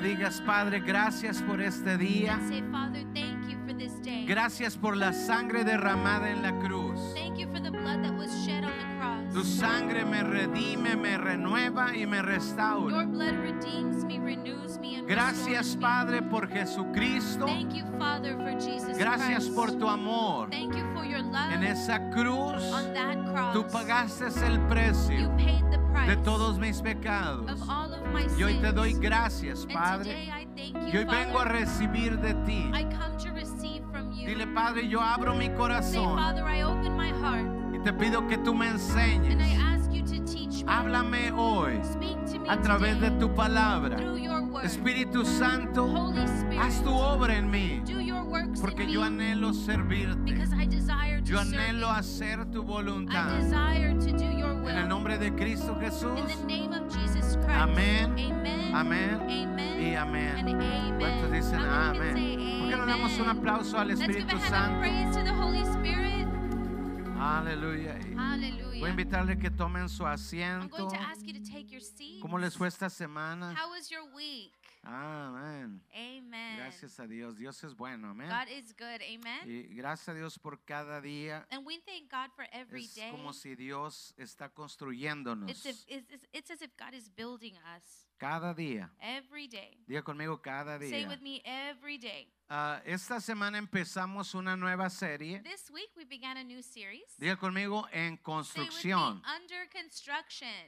le digas, Padre, gracias por este día. And say, Father, thank you for this day. Gracias por la sangre derramada en la cruz. Thank you for the blood that was shed on the Tu cross. sangre me redime, me renueva y me Your restaura. blood redeems me, renews me, and Gracias, me. Padre, por Jesucristo. Thank you, Father, for Jesus Gracias Christ. por tu amor. Thank you for your love En esa cruz, on that cross. tú pagaste el you precio paid de todos mis pecados. Y hoy te doy gracias, Padre. Y hoy vengo a recibir de ti. I come to receive from you. Dile, Padre, yo abro mi corazón Father, I open my heart y te pido que tú me and I enseñes. ask you to teach me. Háblame hoy a través de tu palabra. Espíritu Santo, haz tu obra en mí, porque yo anhelo servirte. because I desire to Yo anhelo hacer tu voluntad. En el nombre de Cristo Jesús. in the name of Jesus Christ. Amén. Amén. Y amén. ¿Cuántos dicen amén? ¿Por qué no damos un aplauso al Espíritu Santo? praise to the Holy Spirit. Aleluya. Voy a invitarle que tomen su I'm asiento. going to ask you to take your. ¿Cómo les fue esta semana? How was your week? Amén. Amen. Gracias a Dios. Dios es bueno. Amén. God is good. Amen. Y gracias a Dios por cada día. And we thank God for every Es day. como si Dios está construyéndonos. It's, if, it's, it's- as if God is building us Cada día. every day. Diga conmigo cada Say día. with me, every day. Ah, esta semana empezamos una nueva serie. This week we began a new series. Diga conmigo en Say with me, construcción.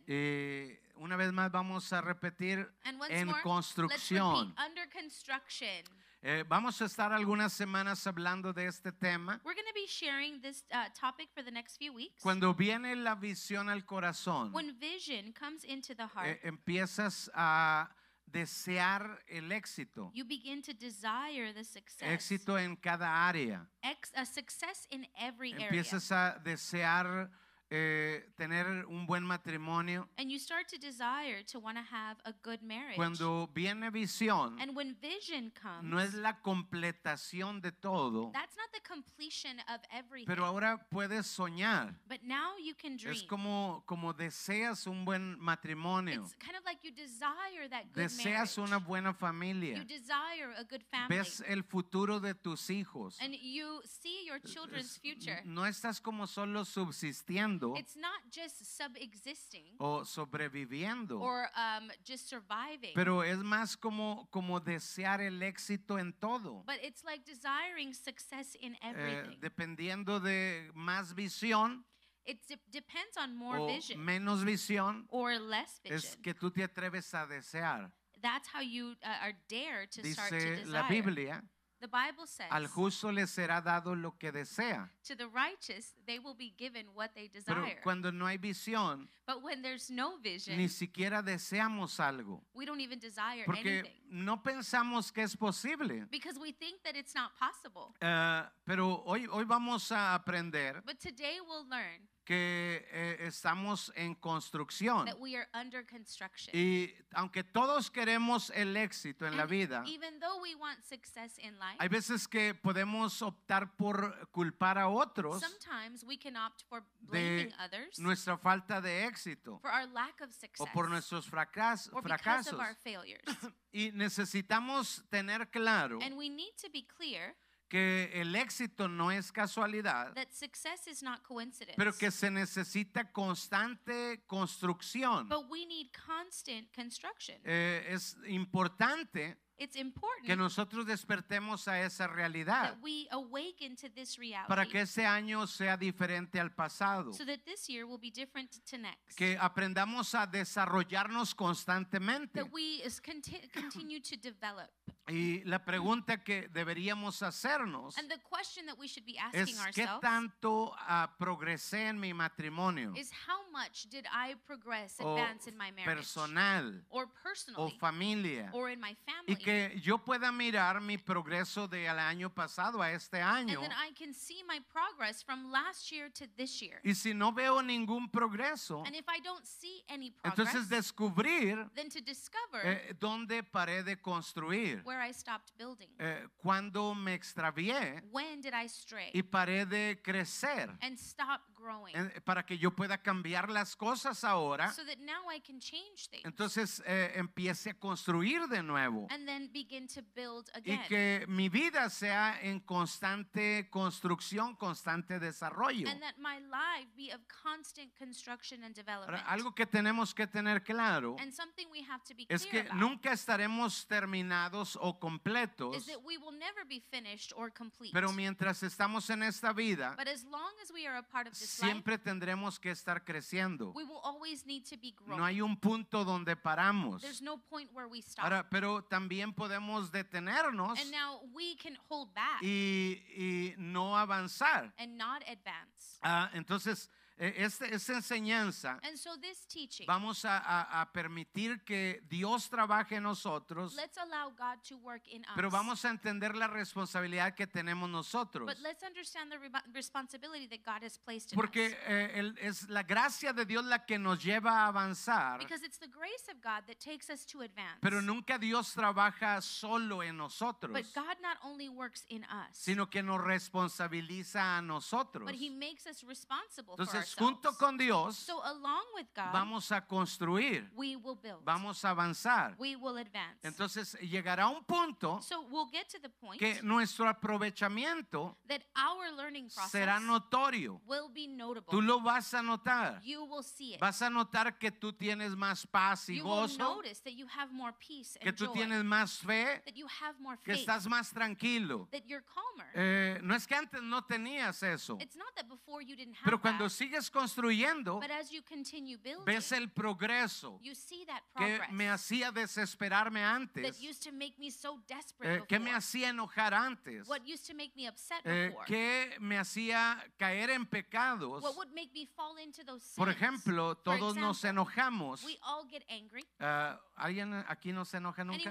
Y una vez más vamos a repetir en more, construcción. repeat, under construction. Eh, vamos a estar algunas semanas hablando de este tema. We're going to be sharing this uh, topic for the next few weeks. Cuando viene la visión al corazón, when vision comes into the heart, eh, empiezas a desear el éxito. you begin to desire the success. Éxito en cada área. Ex- a success in every area. Empiezas a desear eh, tener un buen matrimonio. And you start to desire to want to have a good marriage. Cuando viene visión, and when vision comes, no es la completación de todo, that's not the completion of everything. pero ahora puedes soñar. but now you can dream. Es como, como deseas un buen matrimonio, it's kind of like you desire that good deseas marriage. una buena familia, you desire a good family. ves el futuro de tus hijos. and you see your children's future. No estás como solo subsistiendo It's not just sub-existing o sobreviviendo, or um, just surviving, pero es más como, como desear el éxito en todo. but it's like desiring success in Eh, everything. dependiendo de más visión it de- depends on more o vision menos visión, or less vision. es que tú te atreves a desear. That's how you uh, are dare to start to desire. la Biblia, the Bible says, al justo le será dado lo que desea. to the righteous, they will be given what they Pero desire. cuando no hay visión, but when there's no vision, ni siquiera deseamos algo. we don't even desire Porque anything no pensamos que es posible. because we think that it's not possible. Eh, pero hoy, hoy vamos a aprender But today we'll learn que eh, estamos en construcción. that we are under construction. Y aunque todos queremos el éxito en la And vida, Even though we want success in life, hay veces que podemos optar por culpar a otros sometimes we can opt for de blaming others nuestra falta de éxito for our lack of o success por nuestros fracas- or because fracasos. of our failures. Y necesitamos tener claro and we need to be clear que el éxito no es casualidad, that success is not coincidence. pero que se necesita constante construcción. but we need constant construction. Eh, es importante it's important que nosotros despertemos a esa realidad that we awaken to this reality para que este año sea diferente al pasado. so that this year will be different to next. Que aprendamos a desarrollarnos constantemente. that we is conti- continue to develop. Y la pregunta que deberíamos hacernos And the question that we should be es asking qué ourselves tanto ah, progresé en mi matrimonio is how much did I progress, o advance in my marriage, personal or o familia or in my y family, que yo pueda mirar mi progreso del año pasado a este año and then I can see my progress from last year to this year. y si no veo ningún progreso And if I don't see any progress, entonces descubrir then to discover eh, dónde paré de construir where I stopped building. eh, cuándo me extravié when did I stray y paré de crecer and stop growing para que yo pueda cambiar las cosas ahora. so that now I can change things Entonces eh, empiece a construir de nuevo. and then begin to build Y again. que mi vida sea en constante construcción, constante desarrollo. and that my life be of constant construction and Ahora, development. algo que tenemos que tener claro and something we have to be es que about nunca estaremos terminados o completos, is that we will never be finished or complete. pero mientras estamos en esta vida, but as long as we are a part of this life, siempre tendremos que estar creciendo. we will always need to be growing. No hay un punto donde paramos. There's no point where we stop. Ahora, pero también podemos detenernos and now we can hold back y, y no avanzar. and not advance. Ah, entonces, este- esta enseñanza And so this teaching, vamos a, a- a permitir que Dios trabaje en nosotros, let's allow God to work in us. pero vamos a entender la responsabilidad que tenemos nosotros. but let's understand the responsibility that God has placed in Porque us. eh, el- es la gracia de Dios la que nos lleva a avanzar, Because it's the grace of God that takes us to advance. pero nunca Dios trabaja solo en nosotros, but God not only works in us, sino que nos responsabiliza a nosotros. but He makes us responsible for Entonces, junto con Dios, so along with God, vamos a construir, we will build. vamos a avanzar. we will advance. Entonces, llegará un punto so we'll get to the point que nuestro aprovechamiento that our learning process será notorio. will be notable. Tú lo vas a notar. you will see it. Vas a notar que tú tienes más paz y you will gozo, that you have more peace que tú joy. tienes más fe, that you have more que estás más tranquilo. that you're calmer. Eh, no es que antes no tenías eso, it's not that before you didn't have pero cuando that, sigues construyendo, but as you continue building, ves el progreso you see that que me hacía desesperarme antes, that used to make me so desperate eh, que me hacía enojar antes, what used to make me upset eh, que me hacía caer en pecados. what would make me fall into those sins. Por ejemplo, todos nos example, enojamos. we all get angry. Ah, ¿Alguien aquí no se enoja nunca?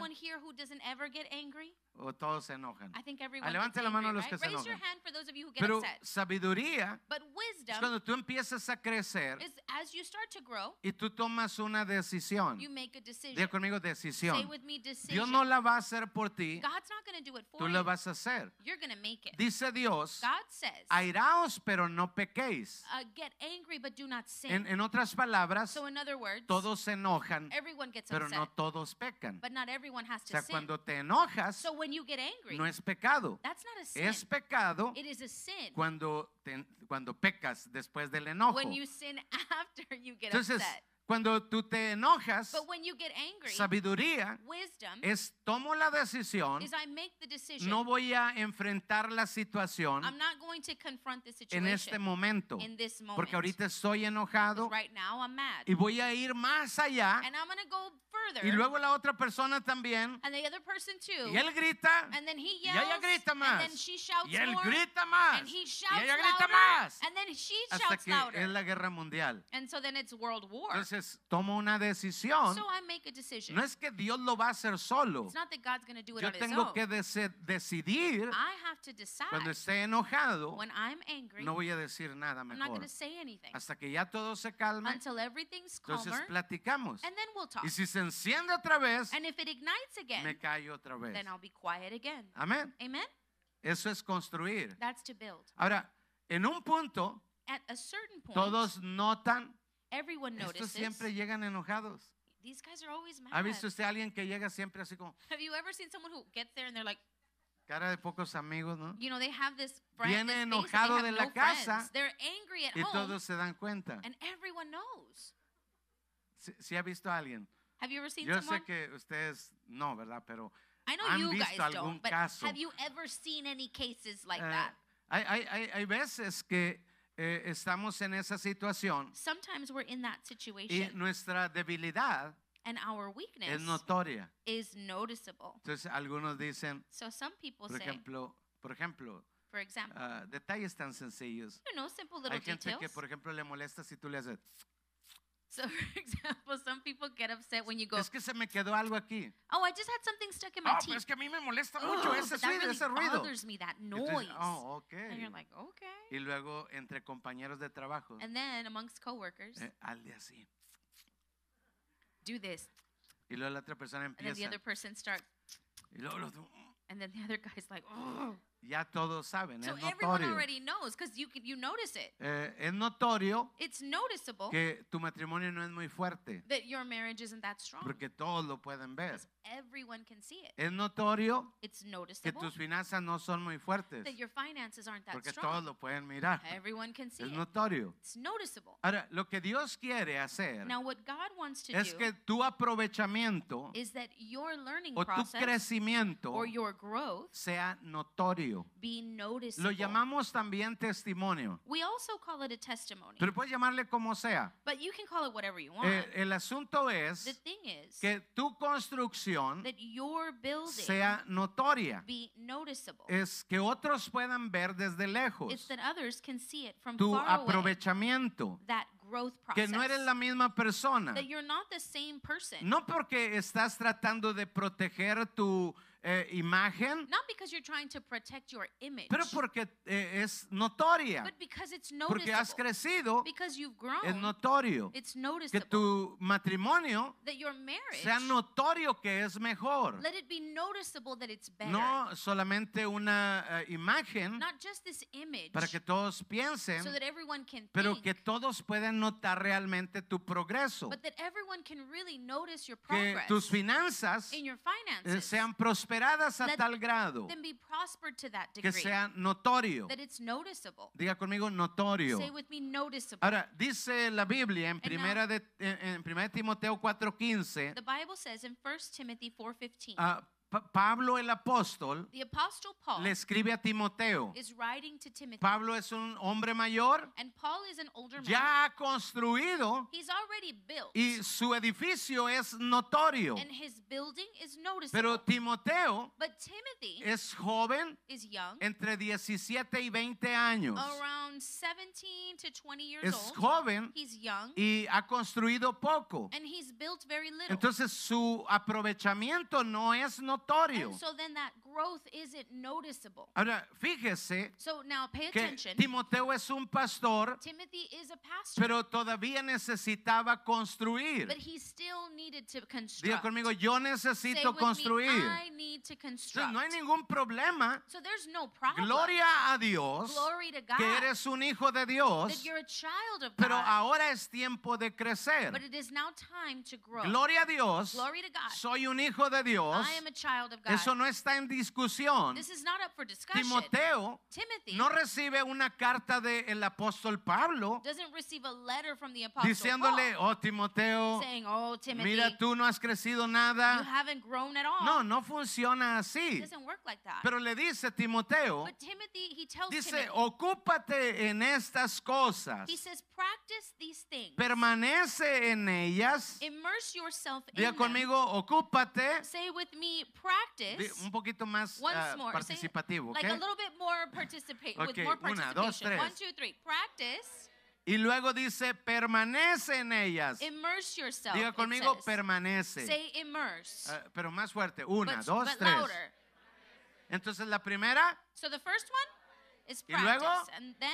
¿O todos se enojan? I think everyone levante la mano angry, los que right? se enojan. Pero upset. sabiduría es cuando tú empiezas a crecer is grow, y tú tomas una decisión. you make a decision. Diga conmigo decisión. me. Dios no la va a hacer por ti, tú la vas a hacer. Dice Dios, says, airaos pero no pequéis. uh, get angry but do not sin. En, en otras palabras, so in other words, todos se enojan, pero upset, no todos pecan. O sea, sin. cuando te enojas, so when you get angry, no es pecado. that's not a sin. Es pecado it is a sin. cuando, te- cuando pecas después del enojo. when you sin after you get Entonces, upset. Cuando tú te enojas, angry, sabiduría wisdom es tomo la decisión, no voy a enfrentar la situación en este momento, porque ahorita estoy enojado right now y voy a ir más allá go further. y luego la otra persona también and the other person too. y él grita and then he y yells. ella grita And más then she shouts y él more. grita más and he y ella grita louder. más And then she hasta que louder. es la guerra mundial. and so then it's world war. Entonces tomo una decisión. so I make a decision. No es que Dios lo va a hacer solo. it's not that God's do it Yo on his tengo own. que decidir I have to decide cuando esté enojado. when I'm angry. No voy a decir nada I'm not mejor. say anything Hasta que ya todo se calme, until everything's calmer. entonces platicamos. and then we'll talk. Y si se enciende otra vez, and if it ignites again, me callo otra vez. then I'll be quiet again. Amén. Amen? Eso es construir. That's to build. Ahora, en un punto, At a certain point, todos notan, everyone estos notices. siempre llegan enojados. These guys are always mad. ¿Ha visto usted a alguien que llega siempre así como Have you ever seen someone who gets there and they're like, cara de pocos amigos, ¿no? you know, they have this friend, Viene this enojado they de have la no casa. They're angry at Y home, todos se dan cuenta. and everyone knows. Si, si ha visto a alguien. Have you ever seen Yo someone? sé que ustedes no, ¿verdad? Pero I know han you visto guys algún don't, but caso. have you ever seen any cases like eh, that? hay, hay, hay veces que eh, estamos en esa situación Sometimes we're in that y situation, nuestra debilidad and our weakness es notoria. is noticeable. Entonces algunos dicen, So some people por say, ejemplo, por ejemplo, for example, ah, detalles tan sencillos. you know, simple little Hay gente details. que, por ejemplo, le molesta si tú le haces, So, for example, some people get upset when you go, es que se me quedó algo aquí. "Oh, I just had something stuck in my Ah, teeth." pero es que a mí me molesta mucho "Ugh, ese, ruido, really ese ruido. bothers me, that Entonces, noise. oh, ok. And you're like, okay. Y luego entre compañeros de trabajo, And then amongst coworkers, eh, hazle así. do this. Y luego la otra persona And then the empieza. other person starts, Y luego los- and then the other guy's like, oh. Ya todos saben, So es everyone notorio. already knows because you can, you notice it. Eh, es notorio It's noticeable que tu matrimonio no es muy fuerte, that your marriage isn't that strong. porque todos lo pueden ver. Because everyone can see it. Es notorio It's que noticeable tus finanzas no son muy fuertes, that your finances aren't that porque todos strong. lo pueden mirar. Everyone can see Es it. notorio. It's noticeable. Ahora, lo que Dios quiere hacer Now, what God wants to es do que tu aprovechamiento is that your learning o tu process crecimiento or your growth sea be Lo llamamos también testimonio, We also call it a testimony, pero puedes llamarle como sea. but you can call it whatever you want. Eh, el asunto the es thing is que tu construcción that your building sea notoria, be noticeable. es que otros puedan ver desde It's lejos that others can see it from tu far away. aprovechamiento, That growth que no eres la misma persona. that you're not the same person. No porque estás tratando de proteger tu eh, imagen, Not because you're trying to protect your image, pero porque eh, es notoria, but because it's porque has noticeable. crecido, Because you've grown, es notorio. it's Que noticeable. tu matrimonio that your marriage, sea notorio que es mejor. let it be noticeable that it's better. No solamente una eh, imagen Not just this image, para que todos piensen, so that everyone can pero think, que todos puedan notar realmente tu progreso. but that everyone can really notice your Que progress tus finanzas in your eh, finances. sean prosperadas a tal grado then be prospered to that que sea notorio. that it's noticeable. Diga conmigo notorio. Say with me, noticeable. Ahora, dice la Biblia en now- primera de, en, en primera Timoteo 4:15, the Bible says in 1 Timothy 4:15, ah, Pa- Pablo el apóstol the apostle Paul le escribe a Timoteo. is writing to Timothy, Pablo es un hombre mayor, and Paul is an older man. ya ha construido He's already built, y su edificio es notorio. and his building is noticeable. Pero Timoteo but Timothy es joven is young, entre 17 y 20 años. around 17 to 20 years Es old. joven He's young, y ha construido poco. and he's built very little. Entonces su aprovechamiento no es notorio. And so then that growth isn't noticeable. Ahora, fíjese So now pay que attention. Timoteo es un pastor, Timothy is a pastor, pero todavía necesitaba construir. but he still needed to Diga construct. conmigo, yo Say necesito with construir. me, I need to Entonces, construct. no hay ningún problema. so there's no problem. Gloria a Dios Glory to God que eres un hijo de that Dios, you're a child of pero God. ahora es tiempo de crecer. but it is now time to grow. Gloria a Dios, Glory to God. soy un hijo de Dios. I am a child of God. Eso no está en discusión. this is not up for discussion. Timoteo Timothy no recibe una carta del apóstol Pablo doesn't receive a letter from the apostle diciéndole, Paul oh Timoteo, saying, "Oh, Timothy, mira, tú no has crecido you nada. haven't grown at all." No, no funciona It así. doesn't work like that. Pero le dice Timoteo, but Timothy, he tells dice, Timothy, ocúpate en estas cosas, he says, "Practice these things. permanece en ellas. Immerse yourself in Diga them." conmigo, ocúpate. Say with me, practice. Un poquito más more, say- participativo, like a little bit more participate with Okay, more una, participation. dos, tres. One, two, three. Practice. Y luego dice, permanece en ellas. Immerse yourself. Diga conmigo, says. permanece. Say immerse. Ah, pero más fuerte. Una, but, dos, but tres. louder. Entonces la primera So the first one is Y luego, practice, and then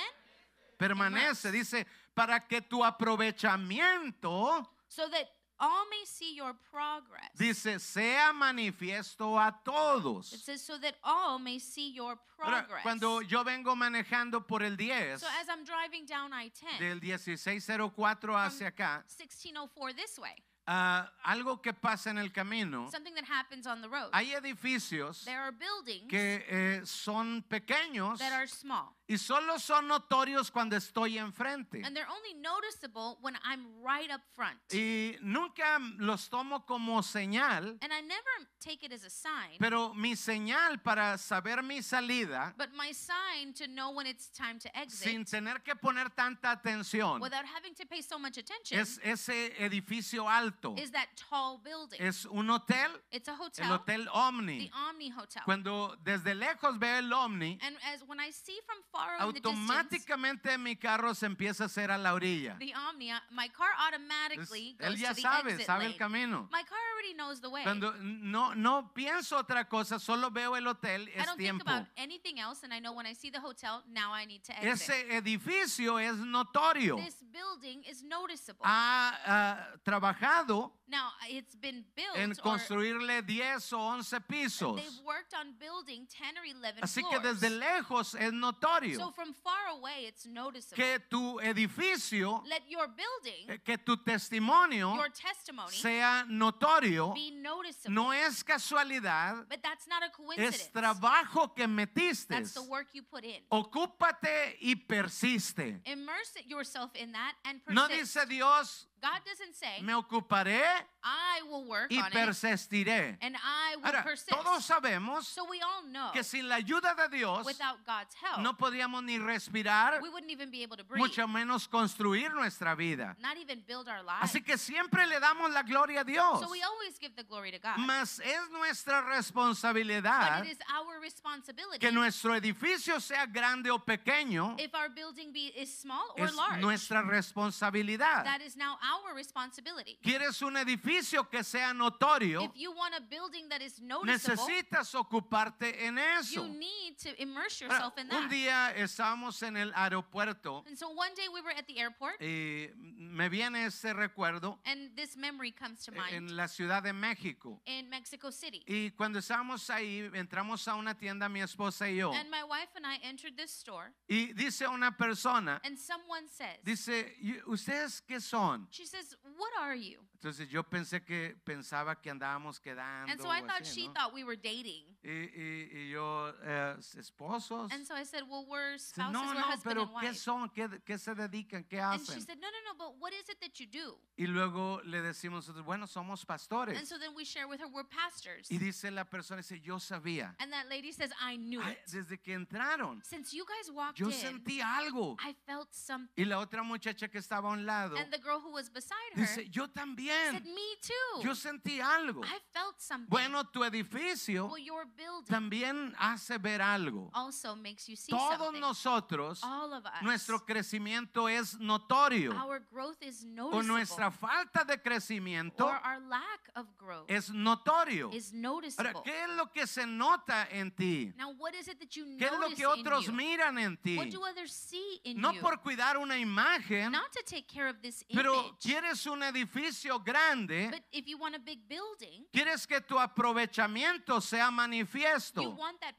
permanece. Immerse. Dice, para que tu aprovechamiento, so that all may see your progress. dice, sea manifiesto a todos. it says so that all may see your progress. cuando yo vengo manejando por el 10, so as I'm driving down I-10, del 1604 hacia acá, 1604 this way, ah, algo que pasa en el camino, something that happens on the road. hay edificios there are buildings que eh, son pequeños that are small. Y solo son notorios cuando estoy enfrente. And they're only noticeable when I'm right up front. Y nunca los tomo como señal, and I never take it as a sign, pero mi señal para saber mi salida, but my sign to know when it's time to exit sin tener que poner tanta atención, without having to pay so much attention es ese edificio alto. is that tall building. Es un hotel, it's a el hotel, Hotel Omni. the Omni Hotel. Cuando desde lejos veo el Omni, and as when I see from far in the distance, automáticamente mi carro se empieza a hacer a la orilla. the Omni, uh, my car automatically él goes ya to the sabe, exit sabe el lane. camino. My car already knows the way. Cuando no, no pienso otra cosa, solo veo el hotel, I es don't think tiempo. about anything else, and I know when I see the hotel, now I need to exit. Ese edificio es notorio. This building is noticeable. Ha ah, trabajado now, it's been built, en construirle 10 o 11 pisos. they've worked on building 10 or 11 Así que desde lejos es notorio so from far away, it's noticeable. que tu edificio, Let your building, eh, que tu testimonio your testimony, sea notorio, be noticeable. no es casualidad, but that's not a coincidence. es trabajo que metiste. That's the work you put in. Ocúpate y persiste. Immerse yourself in that and persist. No dice Dios, God doesn't say, me ocuparé I will work y on it persistiré. and I will Ahora, persist. todos sabemos so we all know que sin la ayuda de Dios without God's help, no podríamos ni respirar, we wouldn't even be able to breathe, mucho menos construir nuestra vida. not even build our lives. Así que siempre le damos la gloria a Dios. so we always give the glory to God. Mas es nuestra but responsabilidad it is our responsibility que nuestro edificio sea grande o pequeño, if our building be, is small or es large. nuestra responsabilidad. that is now our responsibility. ¿Quieres un edificio que sea notorio? If you want a building that is noticeable, Necesitas ocuparte en eso. you need to immerse Ahora, yourself in un that. día estábamos en el aeropuerto And so one day we were at the airport, y me viene ese recuerdo and this memory comes to mind en la Ciudad de México. in Mexico City. Y cuando estábamos ahí, entramos a una tienda, mi esposa y yo. And my wife and I entered this store, Y dice una persona, and someone says, dice, "¿Y ¿ustedes qué son? She says, What are you? Entonces yo pensé que pensaba que andábamos quedando. And so I thought así, she ¿no? thought we were dating. Y, y- y yo, eh, esposos. And so I said, Well, we're spouses, no, we're no, husband pero and ¿qué wife. son? ¿Qué, qué se dedican? ¿Qué And she said, No, no, no, but what is it that you do? Y luego le decimos, bueno, somos And pastores. so then we share with her, We're pastors. Y dice la persona, dice, yo sabía. And that lady says, I knew Ay, it. desde que entraron, Since you guys walked yo in, sentí algo. I felt something. Y la otra muchacha que estaba a un lado, And the girl who was beside her dice, yo said, también. Me too. Yo sentí algo. I felt something. Bueno, tu edificio well, your building también hace ver algo. also makes you see Todos something. nosotros, All of us. nuestro crecimiento es notorio. our growth is O nuestra falta de crecimiento or our lack of growth es notorio. is Ahora, noticeable. ¿qué es lo que se nota en ti? Now, what is it that you ¿Qué es lo que otros miran en ti? What do others see in No you? por cuidar una imagen, Not to take care of this pero image, quieres un edificio grande, but if you want a big building, quieres que tu aprovechamiento sea you manifiesto. want that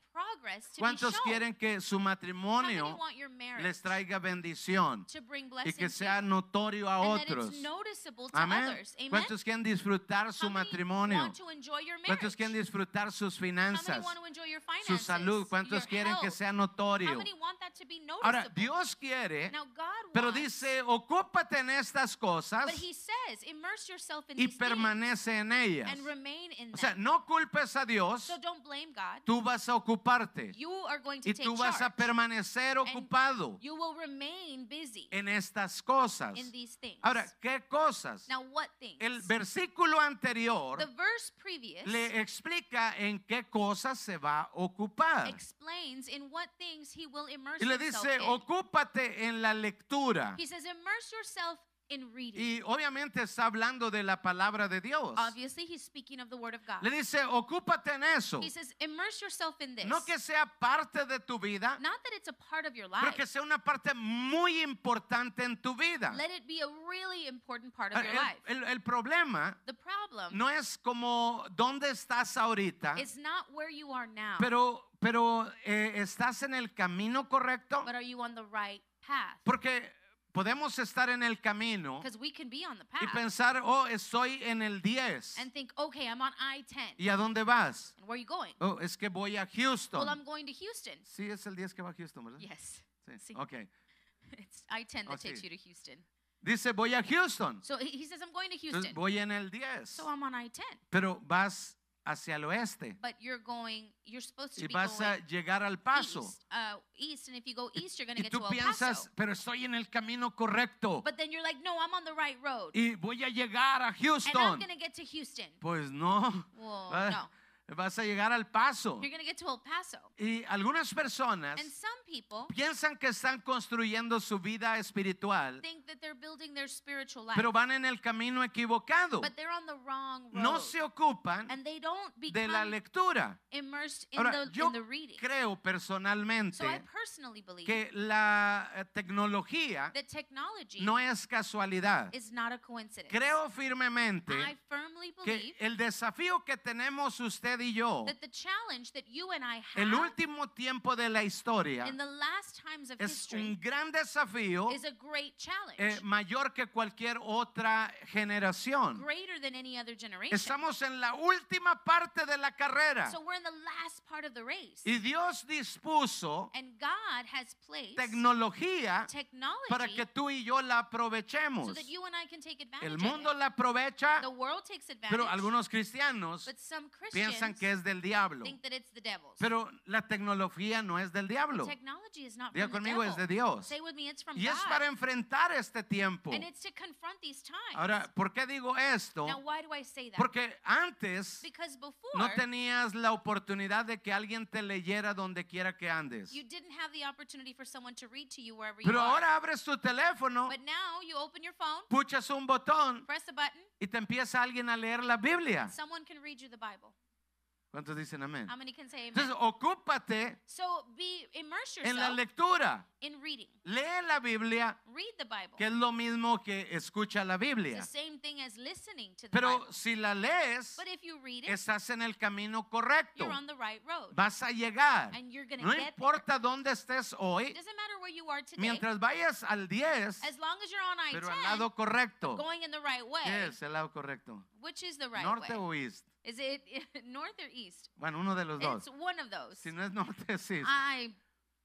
¿Cuántos quieren que su matrimonio les traiga bendición y que sea notorio a otros? Amén. ¿Cuántos quieren disfrutar su matrimonio? ¿Cuántos quieren disfrutar sus finanzas, su salud? ¿Cuántos quieren que sea notorio? Ahora? Dios quiere, pero dice, ocúpate en estas cosas y permanece en ellas. and remain in O sea, no culpes a Dios, tú vas a ocuparte You are going to y tú vas a permanecer ocupado en estas cosas. in these things. Ahora, ¿qué cosas? now? El versículo anterior the verse previous le explica en qué cosas se va a ocupar. explains in what things He will immerse Y le dice, in. ocúpate en la lectura. He says, immerse yourself in reading. Y obviamente está hablando de la palabra de Dios. Obviously, He's speaking of the Word of God. Le dice, ocúpate en eso. He says, immerse yourself in this. No que sea parte de tu vida, Not that it's a part of your pero life. que sea una parte muy importante en tu vida. Let it be a really important part of your El, life. el- el problema The problem no es como dónde estás ahorita, is not where you are now, pero, pero eh, estás en el camino correcto. but are you on the right path? Porque podemos estar en el camino we can be on the y path pensar, oh, estoy en el 10. and think, okay, I'm on I-10. ¿Y a dónde vas? And where are you going? Oh, es que voy a Houston. Well, I'm going to Houston. Sí, es el 10 que va a Houston, ¿verdad? Yes. Sí. Sí. Ok. It's I-10 that Oh, takes sí. you to Houston. Dice, voy a Houston. So he he says, I'm going to Entonces Houston. voy en el 10. So I'm on I-10. Pero vas hacia el oeste But you're going, you're supposed to y be vas a going llegar al paso. east, uh, east. And if you go east, you're going to Y get to tú El piensas, Paso. pero estoy en el camino correcto. But then you're like, no, I'm on the right road. Y voy a llegar a And I'm Houston. going to get to Houston. Pues no. Well, Ah, no. Vas a llegar al paso. You're get to El Paso. Y algunas personas And some people piensan que están construyendo su vida espiritual, think that they're building their spiritual life, pero van en el camino equivocado. but they're on the wrong road. No se ocupan and they don't de la lectura. immersed in, Ahora, the, yo in the reading. creo personalmente So I personally believe que la eh, tecnología that technology no es casualidad. is not a coincidence. Creo firmemente I firmly believe que el desafío que tenemos usted y yo, that the challenge that you and I el have último tiempo de la historia, in the last times of es history un gran desafío is a great challenge, eh, mayor que cualquier otra generación. greater than any other generation. Estamos en la última parte de la carrera So we're in the last part of the race. y Dios dispuso And God has placed tecnología technology para que tú y yo la aprovechemos. so that you and I can take advantage El mundo la aprovecha, The world takes pero algunos cristianos but some piensan Christians que es del diablo. think that it's the devil's. Pero la tecnología no es del diablo. Technology is not Diga conmigo, es de Dios. Y es para enfrentar este tiempo. Ahora, ¿por qué digo esto? Porque antes no tenías la oportunidad de que alguien te leyera donde quiera que andes. Pero ahora abres tu teléfono, puchas un botón press a button, y te empieza alguien a leer la Biblia. someone can read you the Bible. ¿Cuántos dicen amén? How many can say amen? Entonces, ocúpate so en la lectura. in reading. Lee la Biblia, Read the Bible. que es lo mismo que escucha la Biblia. the same thing as listening to the Pero Bible. si la lees, But if you read it, estás en el camino correcto. you're on the right road. Vas a llegar. and you're going to No get importa dónde estés there. hoy, It doesn't matter where you are today. mientras vayas al 10, as long as you're on pero al I-10, lado correcto. going in the right way. ¿Qué es el lado correcto? Which is the right ¿Norte way? o east? Is it north or east? Bueno, uno de los dos. It's one of those. Si no es norte, es east. I.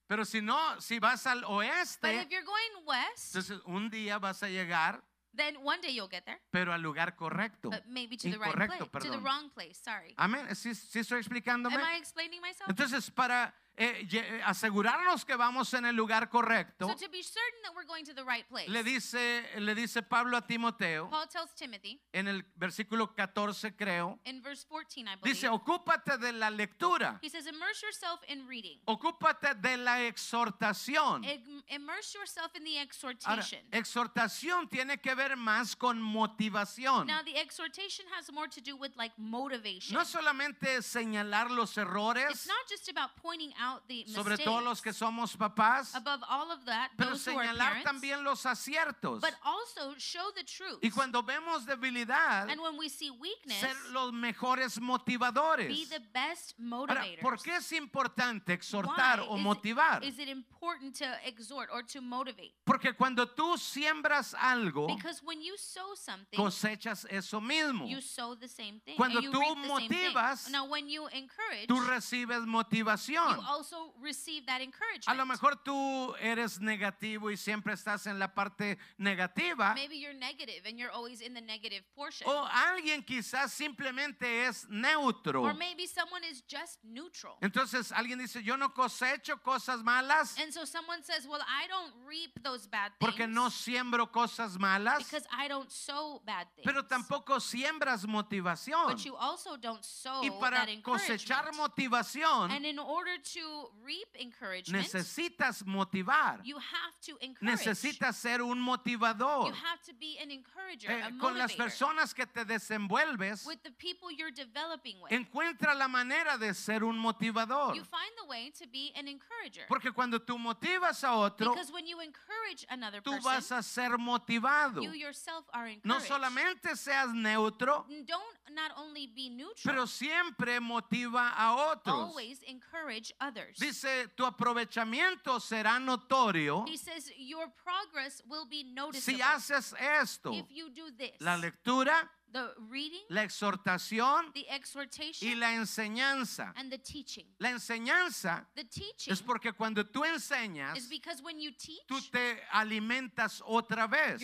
Pero si no, si vas al But oeste, if you're going west, entonces un día vas a llegar, then one day you'll get there. pero al lugar correcto. But maybe to the right place, to the perdón. wrong place. Sorry. Amén. ¿Sí, sí estoy explicándome? Am I explaining myself? Entonces, para eh, eh, asegurarnos que vamos en el lugar correcto, So to be that we're going to the right place, le dice, le dice Pablo a Timoteo, Paul tells Timothy en el versículo 14 creo, in verse 14, I believe. dice, ocúpate de la lectura, He says, immerse yourself in reading. ocúpate de la exhortación. Im- Immerse yourself in the Ahora, exhortation. exhortación tiene que ver más con motivación. Now, the exhortation has more to do with like motivation. No solamente señalar los It's errores, not just about pointing out the sobre todo los que somos papás, Above all of that, pero those who are señalar parents, también los aciertos. but also show the truth. Y cuando vemos debilidad, and when we see weakness, ser los mejores motivadores. be the best Ahora. ¿por qué es importante exhortar Why o is it- motivar? Is it important to exhort or to motivate? Porque cuando tú siembras algo, Because when you sow something, cosechas eso mismo. you sow the same thing. Cuando and you tú reap the same thing. motivas, Now, when you encourage, Tú recibes motivación. you also receive that A encouragement. lo mejor tú eres negativo y siempre estás en la parte negativa. Maybe you're negative and you're always in the negative portion. O alguien quizás simplemente es neutro. Or maybe someone is just neutral. Entonces alguien dice, yo no cosecho cosas malas And so someone says, Well, I don't reap those bad things porque no siembro cosas malas, because I don't sow bad things. pero tampoco siembras motivación. but you also don't sow Y para that cosechar encouragement. motivación And in order to reap encouragement, necesitas motivar. you have to encourage. Necesitas ser un motivador. You have to be an encourager, Eh, a con las personas que te desenvuelves, With the people you're developing with. encuentra la manera de ser un motivador. You find the way to be an encourager. Porque cuando tú motivas a otro, because when you encourage another tú person, vas a ser motivado. you yourself are encouraged. No solamente seas neutro, Don't not only be neutral, pero siempre motiva a otros. always encourage others. Dice, tu aprovechamiento será notorio he says your progress will be noticeable si haces esto. if you do this. La lectura, the reading, la exhortación the exhortation, y la enseñanza. and the teaching. La enseñanza The teaching es porque cuando tú enseñas, is because when you teach, tú te alimentas otra vez.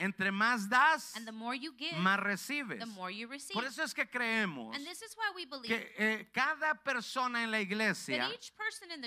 Entre más das, and the more you give, más recibes. the more you receive. Por eso es que creemos and this is why we believe que eh, cada persona en la iglesia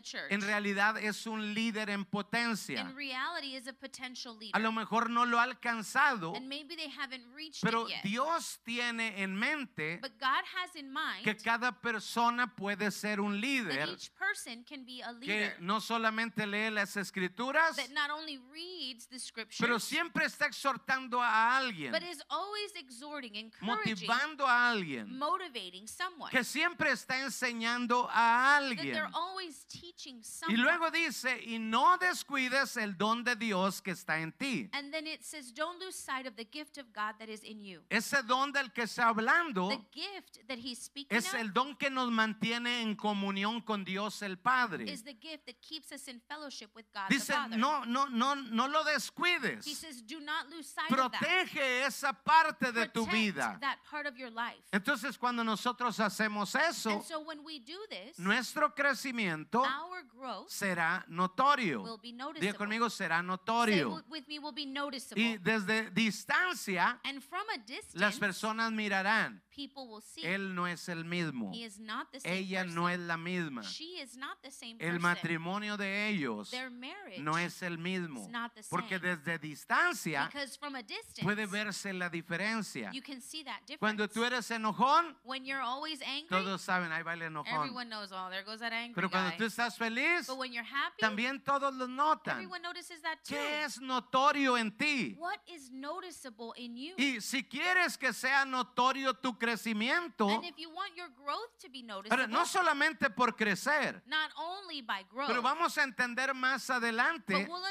church en realidad es un líder en potencia. a potential leader. A lo mejor no lo ha alcanzado and maybe they haven't reached reached Pero it yet. Dios tiene en mente but God has in mind que cada persona puede ser un that líder each person can be a que leader no solamente lee las escrituras, that not only reads the scriptures pero siempre está exhortando a alguien, but is always exhorting, encouraging, motivando a alguien, motivating someone. que siempre está enseñando a That alguien. they're always teaching Y someone. luego dice, y no descuides el don de Dios que está en ti. and then it says, don't lose sight of the gift of God that is in you. Ese don del que está hablando The gift that he's speaking es of el don que nos mantiene en comunión con Dios el Padre. is the gift that keeps us in fellowship with God the Dice, Father. no, no, no, no lo He descuides. says, do not lose sight of that. Protege esa parte de tu Protect vida. that part of your life. Entonces, cuando nosotros hacemos eso, and so when we do this, nuestro crecimiento our growth será notorio. will be Diga noticeable. conmigo, será Say notorio. wi- with me will be noticeable. Y desde distancia, and from a las distance, personas mirarán, people will see él no es el mismo. he is not the same Ella person. no es la misma. She is not the same El person. matrimonio de ellos Their marriage no es el mismo. is not the Porque desde distancia because from a distance puede verse la diferencia. you can see that difference. Cuando tú eres enojón, when you're always angry, todos saben, ahí va el enojón. everyone knows, oh, there goes that angry Pero cuando guy. tú estás feliz, but when you're happy, también todos lo notan. everyone notices that too. ¿Qué es notorio en ti? What is noticeable in you? Y si quieres que sea notorio tu crecimiento, and if you want your growth to be noticeable, pero no solamente por crecer, not only by growth, pero vamos a entender más adelante we'll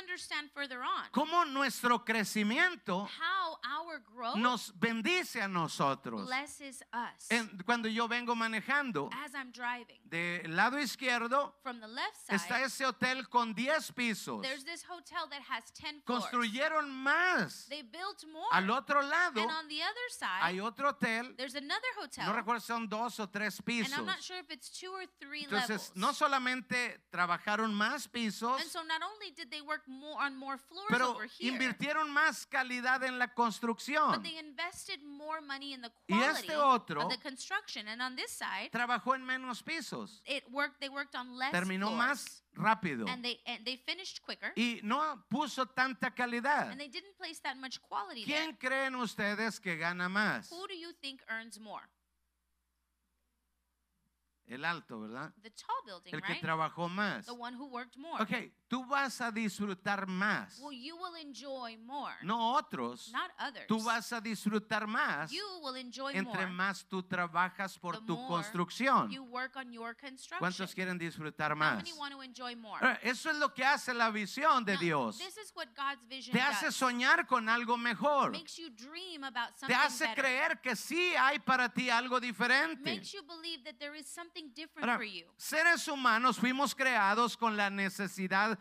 cómo nuestro crecimiento nos bendice a nosotros. blesses us. En- cuando yo vengo manejando, del lado izquierdo from the left side, está ese hotel con 10 pisos. there's this hotel that has 10 floors. Construyeron más. They built more. Al otro lado and on the other side, hay otro hotel, there's another hotel. no recuerdo si son dos o tres and pisos. I'm not sure if it's two or three Entonces, levels. no solamente trabajaron más pisos, and so not only did they work more on more floors pero over here, invirtieron más calidad en la construcción. but they invested more money in the Y quality este otro of the construction. And on this side, Trabajó en menos pisos. it worked. They worked on less Terminó floors, más rápido. and they and they finished quicker, Y no puso tanta calidad. and they didn't place that much quality there. ¿Quién creen ustedes que gana más? Who do you think earns more? El alto, ¿verdad? The tall building, El que right? trabajó más. The one who worked more. Ok, tú vas a disfrutar más. Well, you will enjoy more, No otros. not others. Tú vas a disfrutar más you will enjoy entre more más tú trabajas por the tu construcción. you work on your construction. ¿Cuántos quieren disfrutar How más? many want to enjoy more? Ahora, Eso es lo que hace la visión de Now, Dios. This is what God's vision Te hace does. soñar con algo mejor. Makes you dream about Te something hace better. creer que sí hay para ti algo diferente. Makes you believe that there is something different Ahora, for you. seres humanos fuimos creados con la necesidad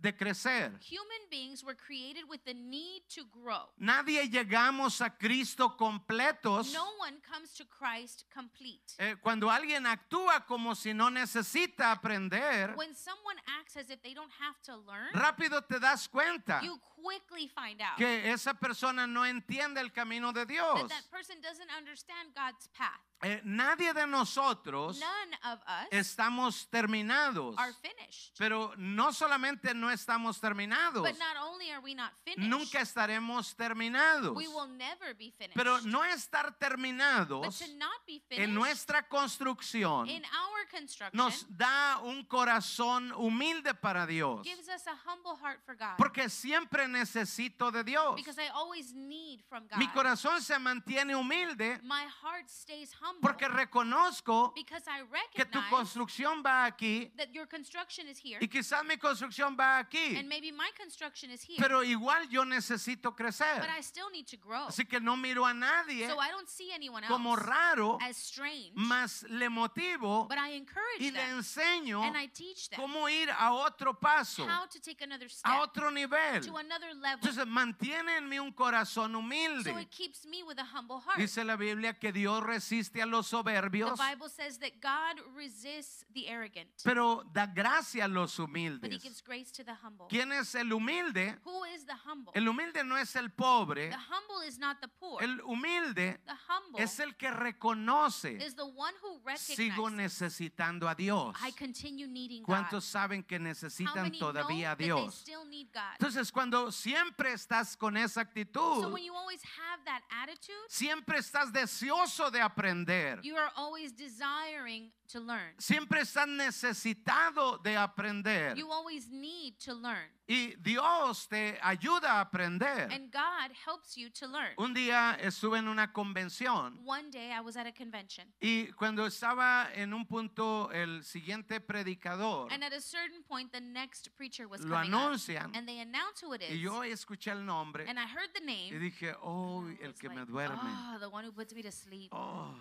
de crecer. Human beings were created with the need to grow. Nadie llegamos a Cristo completos No one comes to Christ complete. eh, cuando alguien actúa como si no necesita aprender. When someone acts as if they don't have to learn, Rápido te das cuenta you quickly find out que esa persona no entiende el camino de Dios. that that person doesn't understand God's path. Eh, nadie de nosotros None of us estamos terminados. are finished. Pero no solamente no estamos terminados, But not only are we not finished, nunca estaremos terminados. we will never be finished. Pero no estar but terminados to not be finished en nuestra construcción in our construction nos da un corazón humilde para Dios. gives us a humble heart for God. Porque siempre necesito de Dios. because I always need from God. Mi corazón se mantiene humilde My heart stays humble porque reconozco because I que tu construcción va aquí that your construction is here y quizás mi construcción va aquí. and maybe my construction is here. Pero igual yo necesito crecer. but I still need to grow. Así que no miro a nadie so I don't see anyone else como raro, as strange, más le motivo but I encourage y le them enseño and I teach them cómo ir a otro paso, how to take another step a otro nivel. to another level. Entonces mantiene en mí un corazón humilde. so it keeps me with a humble heart. Dice la Biblia que Dios resiste a los the soberbios, Bible says that God resists the arrogant, pero da gracia a los but He humildes. gives grace to the humble. ¿Quién es el humilde? Who is the humble? El humilde no es el pobre. The humble is not the poor. El humilde The humble es el que reconoce, is the one who sigo necesitando a Dios. I continue needing God. ¿Cuántos saben que necesitan todavía a Dios? still need God? Entonces, cuando siempre estás con esa So actitud, when you always have that attitude, siempre estás deseoso de aprender, you are always desiring to learn. siempre estás necesitado de aprender. You always need to learn. Y Dios te ayuda a aprender. And God helps you to learn. Un día estuve en una convención One day I was at a convention, y cuando estaba en un punto el siguiente predicador, and at a certain point, the next preacher was lo coming up, anuncian and they announced who it y is. yo escuché el nombre And I heard the y name. dije, oh, el que me like, duerme. Oh, the one who puts me to sleep. Oh.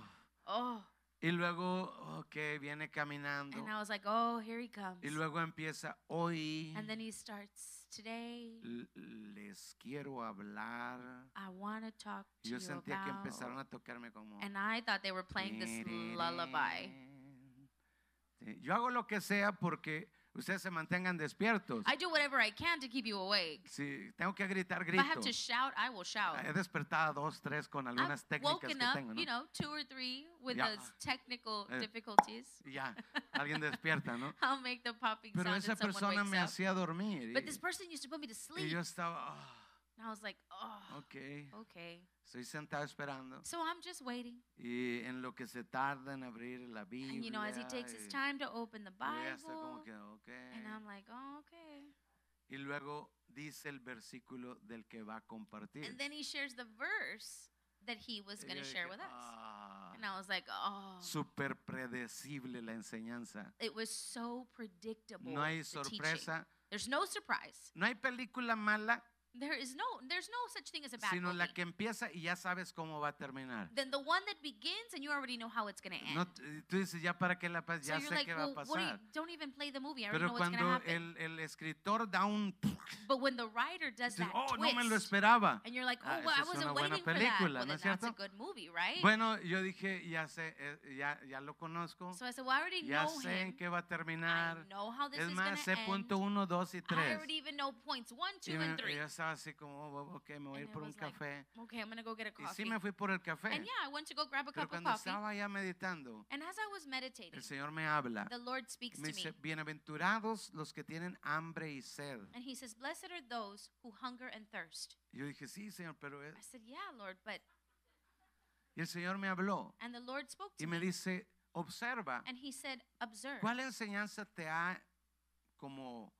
Oh. Y luego, ok, viene caminando. And I was like, oh, here he comes. Y luego empieza, hoy And then he starts, today les quiero hablar. I want to talk to yo you sentía que empezaron a tocarme como... And I thought they were playing this lullaby. Yo hago lo que sea porque ustedes se mantengan despiertos. I do whatever I can to keep you awake. Si tengo que gritar, If I have grito. to shout, I will shout. He despertado dos, tres con algunas I've técnicas woken que up, tengo, ¿no? you know, two or three with those technical Eh. difficulties. Y ya, alguien despierta, ¿no? I'll make the popping Pero sound esa persona me hacía dormir. But y- this person used to put me to Y sleep. yo estaba, "Ah, And I was like, oh, ok, okay. estoy sentado esperando. So I'm just waiting. Y en lo que se tarda en abrir la Biblia. And you know, as he takes his y- time to open the Bible, que, ok. and I'm like, oh, okay. Y luego dice el versículo del que va a compartir. And then he shares the verse that he was going to share with us. "Ah, And I was like, oh, Súper predecible la enseñanza. it was so predictable. No hay the sorpresa. There's no surprise. No hay película mala, There is no, there's no such thing as a bad sino movie. la que empieza y ya sabes cómo va a terminar. then the one that begins and you already know how it's going to end. No, tú dices, ya para qué la paz, so ya you're sé like, qué va a what do you, pasar. don't even play the movie. I already Pero know what's going to cuando happen. el, el escritor da un... but when the writer does dices, that oh, twist, no me lo esperaba. and you're like, oh, Ah, well, I wasn't buena waiting for that. película, Well, ¿no then es that's a cierto? good movie, right? Bueno, yo dije, ya sé, eh, ya, ya lo conozco. so I said, well, I already Ya know sé him. en qué va a I terminar. know how this Es is más, sé end. punto uno, dos y I tres. already even know points one, Y two, me- and three. yo estaba así como, oh, ok, me voy a ir por un like, café. Okay, I'm going to go get a Y coffee. sí me fui por el café. and yeah, I went to go grab a Pero cup of cuando coffee. estaba ya meditando, And as I was meditating, el Señor me habla. the Lord speaks Me to dice, me. bienaventurados los que tienen hambre y sed. And he says, Blessed are those who hunger and thirst. Y yo dije, sí, Señor, pero... es-". I said, Yeah, Lord, but. Y el Señor me habló And the Lord spoke y to me me. dice, observa, And he said, Observe. ¿cuál enseñanza te ha como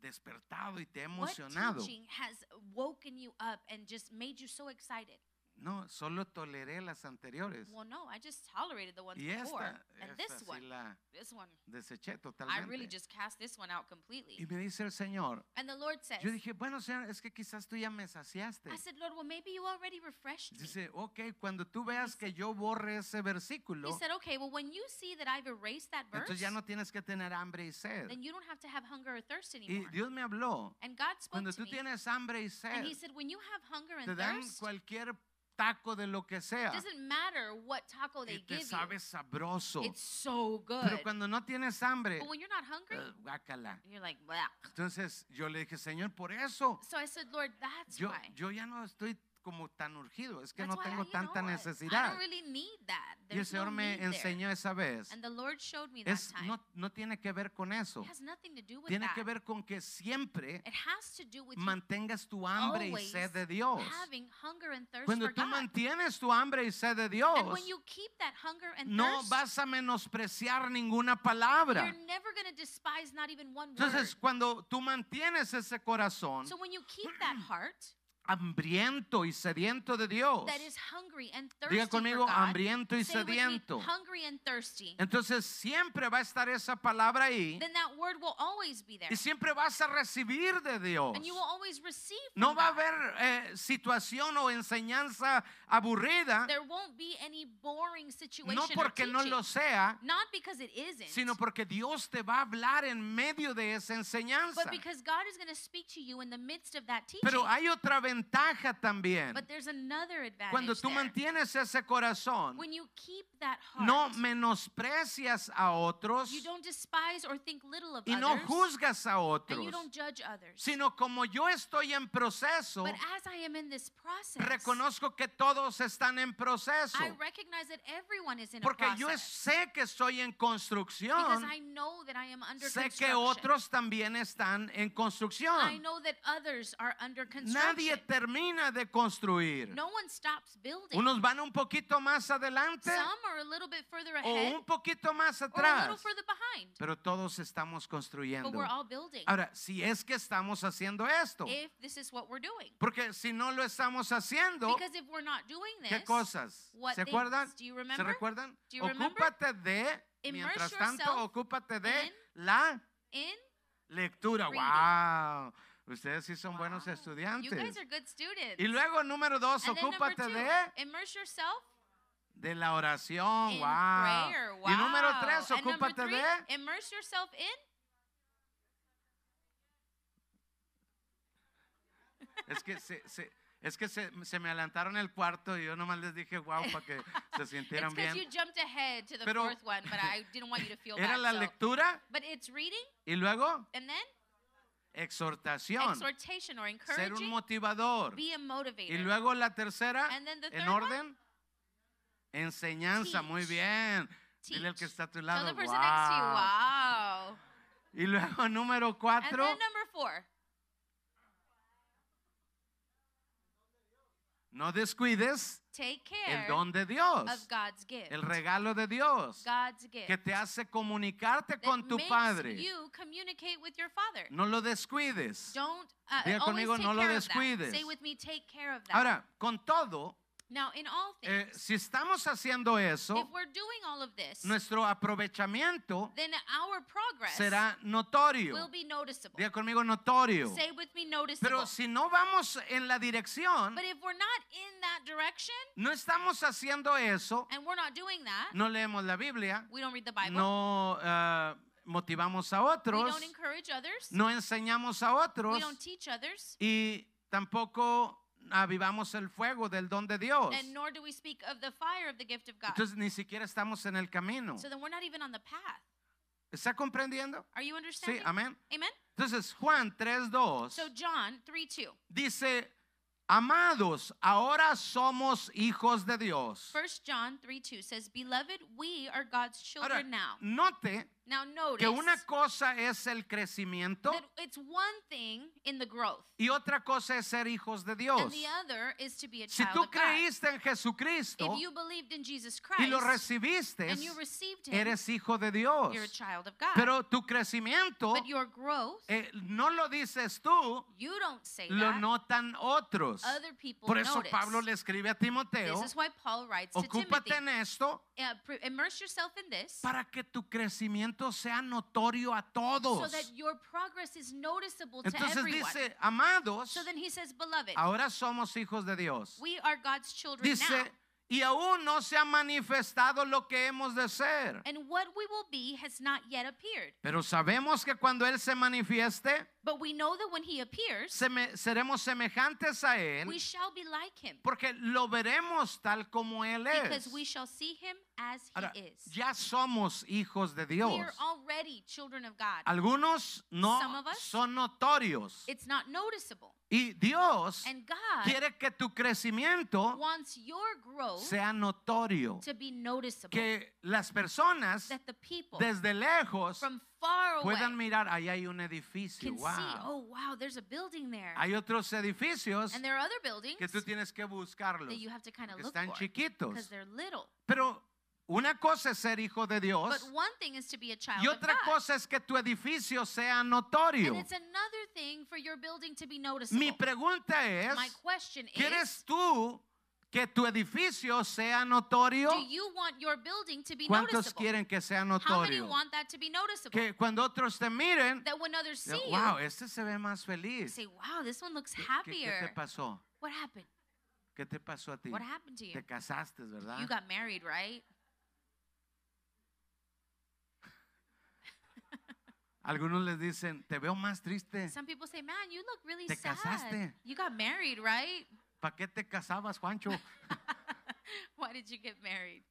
despertado y te ha What emocionado? teaching has woken you up and just made you so excited? No, solo toleré las anteriores. Well, no, I just tolerated the ones Y before. esta, And esta this sí one, la this one, deseché I really totalmente. just cast this one out completely. Y me dice el Señor, And the Lord says, yo dije, bueno, Señor, es que quizás tú ya me saciaste. I said, Lord, well, maybe you already refreshed me. Dice, ok, cuando tú veas que yo borre ese versículo, He said, okay, well, when you see that I've erased that verse, entonces ya no tienes que tener hambre y sed. then you don't have to have hunger or thirst Y anymore. Dios me habló, And God spoke cuando to tú me. tienes hambre y And sed, he said, when you have hunger te and dan thirst, cualquier taco de lo que sea doesn't matter what taco they te give sabe you. sabroso. It's so good. Pero cuando no tienes hambre, But when you're not hungry, eh, guácala. you're like, Bleh. Entonces yo le dije, Señor, por eso So I said, Lord, that's yo, why. yo ya no estoy como tan urgido, es que That's no I- tengo tanta necesidad. really. Y el There's no Señor me enseñó esa vez. Es, no, no tiene que ver con eso. Tiene that. que ver con que siempre mantengas tu hambre y sed de Dios. Cuando tú mantienes tu hambre y sed de Dios, and when you keep that hunger and no vas a menospreciar ninguna palabra. you're never going to despise not even one Entonces, word. cuando tú mantienes ese corazón So when you keep that heart hambriento y sediento de Dios, that is hungry and thirsty diga conmigo, hambriento y say me, sediento. hungry and thirsty, Entonces, siempre va a estar esa palabra ahí then that word will always be there. y siempre vas a recibir de Dios. And you will always receive No va a haber eh, situación o enseñanza aburrida, There won't be any boring situation no or porque no lo sea, Not because it isn't, sino porque Dios te va a hablar en medio de esa enseñanza. but because God is going to speak to you in the midst of that teaching. Pero hay otra ventaja también. But there's another advantage. Cuando tú mantienes ese corazón, when you keep that heart, no menosprecias a otros you don't despise or think little of y no others, juzgas a and otros, you don't judge others. sino como yo estoy en proceso, but as I am in this process, reconozco que todos están en proceso. I recognize that everyone is in Porque yo sé que estoy en because construcción, I know that I am under sé que construction. otros también están en I construcción. know that others are under construction. Nadie termina de construir. no one stops building. Unos van un poquito más adelante Some are a little bit further o ahead un poquito más or a little atrás, further behind. pero todos estamos But construyendo. we're all building. Ahora, si es que estamos haciendo esto, if this is what we're doing. porque si no lo estamos haciendo, Because if we're not doing this, ¿qué cosas? what ¿Se things? acuerdan? Do you ¿Se remember? recuerdan? Do you remember? Ocúpate de, Immerse mientras tanto, yourself ocúpate de in la in lectura. reading. Wow. Ustedes sí son buenos Wow. You estudiantes. guys are good students. Y luego, número dos, and ocúpate two, de, immerse yourself de la oración. in Wow. prayer. Wow. Y número tres, and ocúpate three, de immerse yourself in Es que se, se- es que se, se me adelantaron el cuarto y yo nomás les dije wow para que se sintieran bien. you jumped ahead to the Pero- Era la lectura But it's reading y luego and then exhortación, or ser un motivador. Be a motivator. Y luego la tercera, And then the en third one? orden, enseñanza. Muy Teach. bien. Dile al que Teach. está a tu lado. you, "Wow". wow. Y luego número cuatro, no descuides take el care don de Dios, of God's gift. el regalo de Dios, God's gift. que te hace comunicarte that con tu Padre. you communicate with your Father. No lo descuides. Don't uh, Diga conmigo, no lo descuides. Say with me, take care of that. Ahora, con todo, now, in all eh, things, si estamos haciendo eso, if we're doing all of this, nuestro aprovechamiento then our progress será notorio. will be noticeable. Diga conmigo notorio. Say with me, noticeable. Pero si no vamos en la dirección, but if we're not in that direction no estamos haciendo eso, and we're not doing that, no leemos la Biblia, we don't read the Bible. no ah, motivamos a we otros, don't encourage others. no enseñamos a we otros don't teach others. y tampoco avivamos el fuego del don de Dios. And nor do we speak of the fire of the gift of God. Entonces ni siquiera estamos en el camino. so then we're not even on the path. ¿Está comprendiendo? Are you Sí, understanding? amén. Amen. Entonces Juan 3.2 So John 3 2. dice, amados, ahora somos hijos de Dios. 1 John 3 2 says, Beloved, we are God's children Ahora, now. note Now notice que una cosa es el crecimiento that it's one thing in the growth, y otra cosa es ser hijos de and Dios. the other is to be a Si child tú of God. creíste en Jesucristo If you believed in Jesus y lo Christ recibiste, and you received Him, eres hijo de Dios. you're a child of God. Pero tu crecimiento but your growth, eh, no lo dices tú, you don't say lo that. notan otros. Other people Por eso notice. Pablo le escribe a Timoteo, This is why Paul writes to ocúpate Timothy, en esto uh, immerse yourself in this para que tu crecimiento sea notorio a so todos. that your progress is noticeable to Entonces everyone. dice, amados, so then he says, Beloved, ahora somos hijos de Dios. we are God's children now. Dice, y aún no se ha manifestado lo que hemos de ser. And what we will be has not yet appeared. Pero sabemos que cuando Él se manifieste, But we know that when he appears, seme- seremos semejantes a Él, we shall be like him. porque lo veremos tal como Él Because es. we shall see him as he Ahora, is. ya somos hijos de We Dios. are already children of God. Algunos no Some of us- son notorios. It's not noticeable. Y Dios And God quiere que tu crecimiento wants your growth sea notorio. to be noticeable. Que las personas that the people desde lejos from far away puedan mirar, ahí hay un edificio. can see, Wow. oh wow, there's a building there. Hay otros edificios and there are other buildings que tú tienes que buscarlos. that you have to kind of look están for chiquitos. because they're little. Pero una cosa es ser hijo de Dios But one thing is to be a child y of otra God. cosa es que tu edificio sea notorio. And it's another thing for your building to be noticeable. Mi pregunta es, My question is, ¿quieres tú que tu edificio sea notorio? do you want your building to be ¿Cuántos noticeable? quieren que sea How many notorio? want that to be noticeable? Que cuando otros te miren, that when others see digan, wow, este se ve más feliz. say, wow, this one looks ¿Qué, qué- qué te pasó? What happened? ¿Qué te pasó a ti? What happened to you? Te casaste, ¿verdad? You got married, right? Algunos les dicen, te veo más triste. Some people say, "Man, you look really Te sad. casaste. You got married, right? ¿Para qué te casabas, Juancho? Why did you get married?"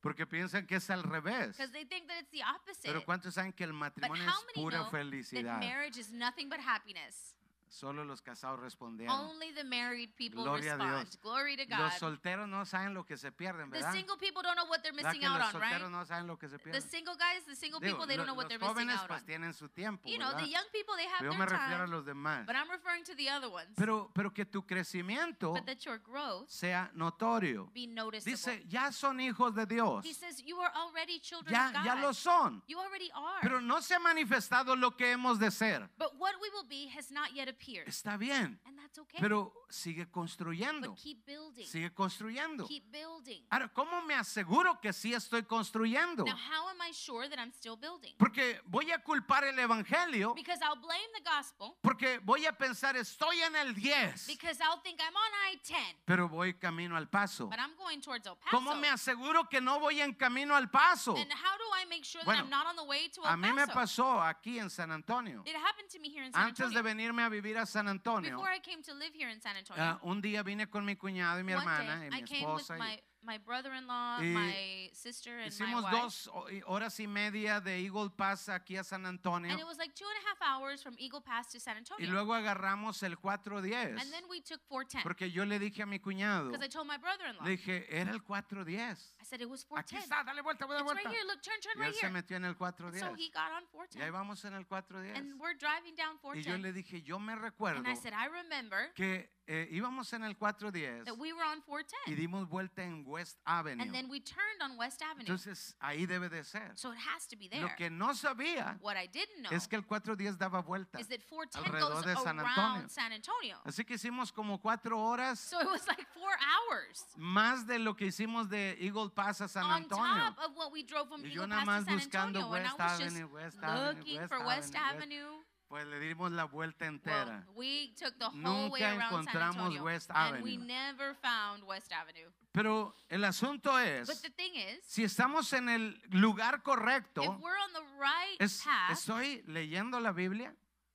Porque piensan que es al revés. Because they think that it's the opposite. Pero ¿cuántos saben que el but matrimonio how es many pura know that felicidad? marriage is nothing but happiness? Solo los casados respondieron. Only the married people Gloria a respond. Dios. Glory to Los God. solteros no saben lo que se pierden, The ¿verdad? single people don't know what they're ¿Verdad missing que out los on, right? solteros no saben lo que se The pierden? single guys, the single Digo, people, they don't lo- know what los they're missing jóvenes out pues on. tienen su tiempo, You know, ¿verdad? the young people, they have Pero yo their me refiero a time. los demás. But I'm referring to the other ones. Pero, pero que tu crecimiento but that your growth sea notorio. be noticeable. Dice, ya son hijos de Dios. he says, you are already children Ya, of God. ya lo son. You already are. Pero no se ha manifestado lo que hemos de ser. but what we will be has not yet Está bien, and that's okay. pero sigue construyendo. but keep building. Sigue construyendo. Keep building. Ahora, ¿cómo me aseguro que sí estoy construyendo? Now, how am I sure that I'm still building? Porque voy a culpar el evangelio, Because I'll blame the gospel. porque voy a pensar, estoy en el 10, Because I'll think I'm on I-10. pero voy camino al paso. But I'm going towards El Paso. ¿Cómo me aseguro que no voy en camino al paso? And how do I make sure Bueno, that I'm not on the way to El A mí me pasó aquí en San Antonio. It happened to me here in San Antes de Antonio. venirme a vivir a San Antonio, Before I came to live here in San Antonio, ah, un día vine con mi cuñado y mi one hermana day y mi I came with esposa. y my, my brother-in-law, y my sister, and my Hicimos wife. dos ho- horas y media de Eagle Pass aquí a San Antonio And it was like two and a half hours from Eagle Pass to San y Antonio. luego agarramos el 410 and then we took 410. porque yo le dije a mi cuñado, Because I told my brother-in-law. le dije, era el 410. I said it was Aquí 410. está, dale vuelta, dale It's right here. Look, turn, turn Y right se here. metió en el And so 410. he got on Y ahí 410. vamos en el 410. And we're driving down Y yo 410. le dije, yo me recuerdo And I said, I remember que eh, íbamos en el 410 that we were on y 410. dimos vuelta en West Avenue. And then we turned on West Avenue. Entonces ahí debe de ser. So it has to be there. Lo que no sabía What I didn't know es que el 410 daba vuelta. is that 410 alrededor goes de San Antonio. around San Antonio. Así que hicimos como cuatro horas So it was like four hours más de lo que hicimos de Eagle Pass a San on Antonio. top of what we drove from Y yo Eagle nada Pass más to San buscando Antonio. And I West was just Avenue, West Avenue, looking West for West Avenue, Avenue. Pues le dimos la vuelta Well, entera. we took the whole Nunca way around San encontramos Antonio. West And we Avenue. never found West Avenue. Pero el asunto But es, the thing is, si estamos en el lugar if correcto, we're on the right es- path, estoy leyendo la Biblia,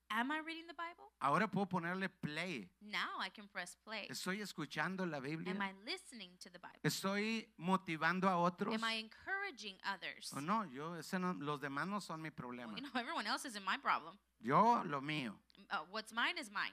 am I reading the Bible? ahora puedo ponerle play. Now I can press play. Estoy escuchando la Am Biblia. I listening to the Bible? Estoy motivando a otros. Am I encouraging others? O no, yo, ese no- los demás no son mi Well, problema. you know, everyone else isn't my problem. Yo, lo mío. Uh, what's mine is mine.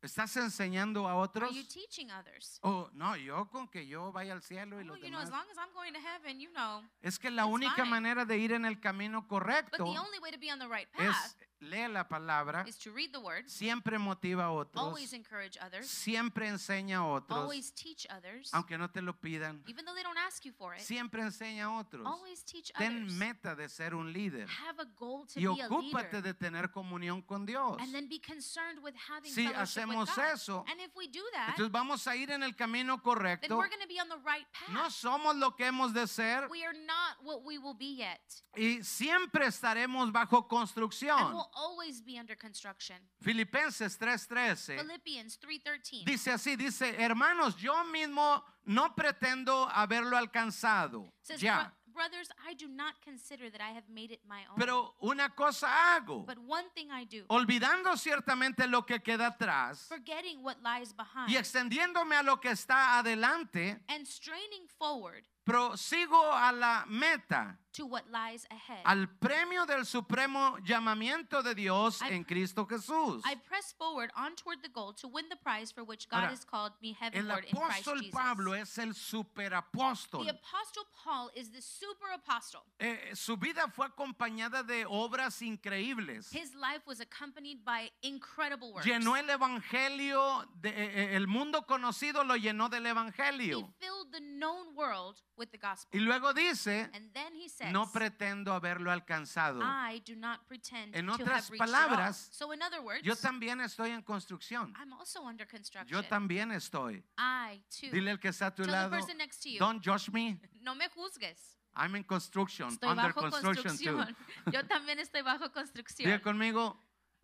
¿Estás enseñando a Are otros? you teaching others? Oh, no, yo con que yo vaya al cielo y los demás. long as I'm going to heaven, you know. Es que la única manera de ir en el camino correcto the only way to be on the right path es lee la palabra, is to read the word, siempre motiva a otros, always encourage others, siempre enseña a otros, always teach others, aunque no te lo pidan, even though they don't ask you for it. siempre enseña a otros. Always teach Ten others. meta de ser un líder Have a goal to y be a ocúpate leader. de tener comunión con Dios. And then be concerned with having Si fellowship hacemos with God. eso, and if we do that, Entonces vamos a ir en el camino then correcto. we're going to be on the right path. No somos lo que hemos de ser we are not what we will be yet. y siempre estaremos bajo And construcción. we'll always be under construction. Filipenses 3:13 Philippians 3.13 dice así, dice, hermanos, yo mismo no pretendo haberlo alcanzado says, ya, "Bro- Brothers, I do not consider that I have made it my own. pero una cosa hago, but one thing I do, olvidando ciertamente lo que queda atrás forgetting what lies behind. y extendiéndome a lo que está adelante, and straining forward. prosigo a la meta, to what lies ahead. al premio del supremo llamamiento de Dios I- en Cristo Jesús. I press forward on toward the goal to win the prize for which God Ahora, has called me El heavenward in Christ apóstol Jesus. Pablo es el superapóstol. the apostle Paul is the super apostle. Eh, su vida fue acompañada de obras increíbles. His life was accompanied by incredible works. Llenó el evangelio, de- eh, eh, el mundo conocido lo llenó del he evangelio. filled the known world with the gospel. Y luego dice, and then he says, no pretendo haberlo alcanzado. I do not pretend En to otras have it all. palabras, So in other words, Yo también estoy en construcción. I'm also under construction. Yo también estoy. I too. Dile al que está a tu Tell the lado, person next to you. don't judge me. no me juzgues. I'm in construction, Estoy under bajo construction too. construcción. Yo también estoy bajo construcción. Diga conmigo,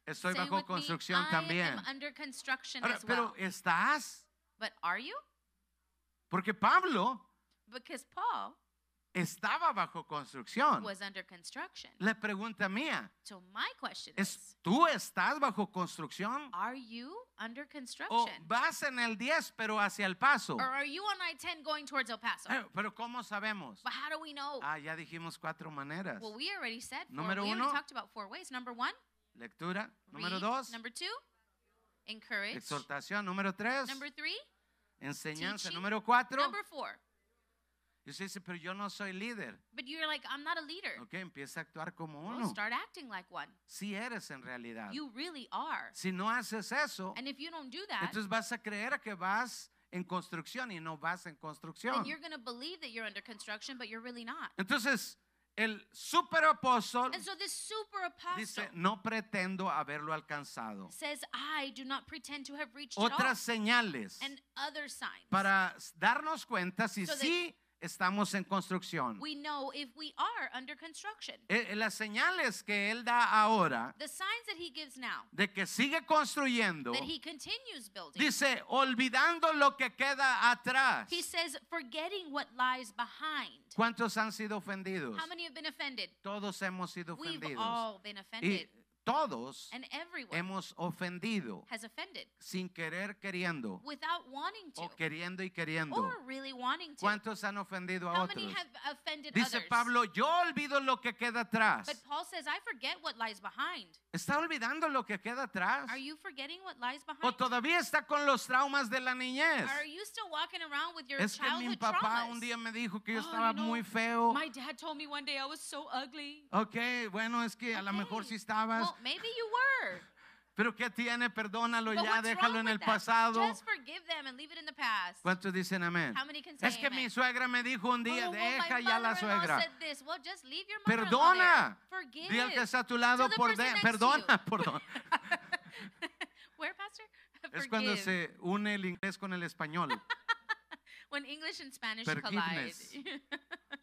estoy Say bajo me, construcción I también. am under construction Ahora, as well. pero estás, But are you? porque Pablo Because Paul estaba bajo construcción. was under construction. La pregunta mía So my question es, is, ¿tú estás bajo construcción? are you under ¿O construction? vas en el 10 pero hacia el paso? Or are you on I-10 going towards El Paso? Pero ¿cómo sabemos? But how do we know? Ah, ya dijimos cuatro maneras. Well, we already said four. Número we uno. talked about four ways. Number one, Lectura. Número dos, Number two, encourage. exhortación. Número tres, Number three, enseñanza. teaching. Número cuatro, number four. Y usted dice, pero yo no soy líder. But you're like, I'm not a leader. Ok, empieza a actuar como Well, uno. start acting like one. Si eres en realidad. You really are. Si no haces eso, And if you don't do that, entonces vas a creer que vas en construcción y no vas en construcción. then you're going to believe that you're under construction, but you're really not. Entonces, el super apóstol And so this super apostle dice, no pretendo haberlo alcanzado. says, I do not pretend to have reached. Otras señales And other signs. para darnos cuenta si So sí estamos en construcción. we know if we are under construction. Eh, eh, Las señales que él da ahora The signs that he gives now, de que sigue construyendo, that he continues building. dice, olvidando lo que queda atrás. He says, forgetting what lies behind. ¿Cuántos han sido ofendidos? How many have been offended? Todos hemos sido We've ofendidos. all been Y offended. Todos And everyone hemos ofendido has offended sin querer queriendo without wanting to o queriendo y queriendo. or really wanting to. ¿Cuántos han ofendido a How otros? many have offended Dice others? Pablo, yo olvido lo que queda atrás. But Paul says, I forget what lies behind. ¿Está olvidando lo que queda atrás? Are you forgetting what lies ¿O behind? todavía está con los traumas de la niñez? Are you still walking around with your Es que mi papá traumas? un día me dijo que yo Oh, estaba muy feo. My dad told me one day I was so ugly. Ok, bueno, es que a lo mejor sí estabas. Well, maybe you were. Pero ¿qué tiene? Perdónalo But ya, déjalo en el that? pasado. Just forgive them and leave it in the past. ¿Cuántos dicen amén? How many can say Es que amen? mi suegra me dijo un día, Oh, well, deja ya la suegra. Well, Perdona. Di al que está a tu lado por de- perdona, perdona. Where, Pastor? Es cuando se une el inglés con el español. When English and Spanish collide.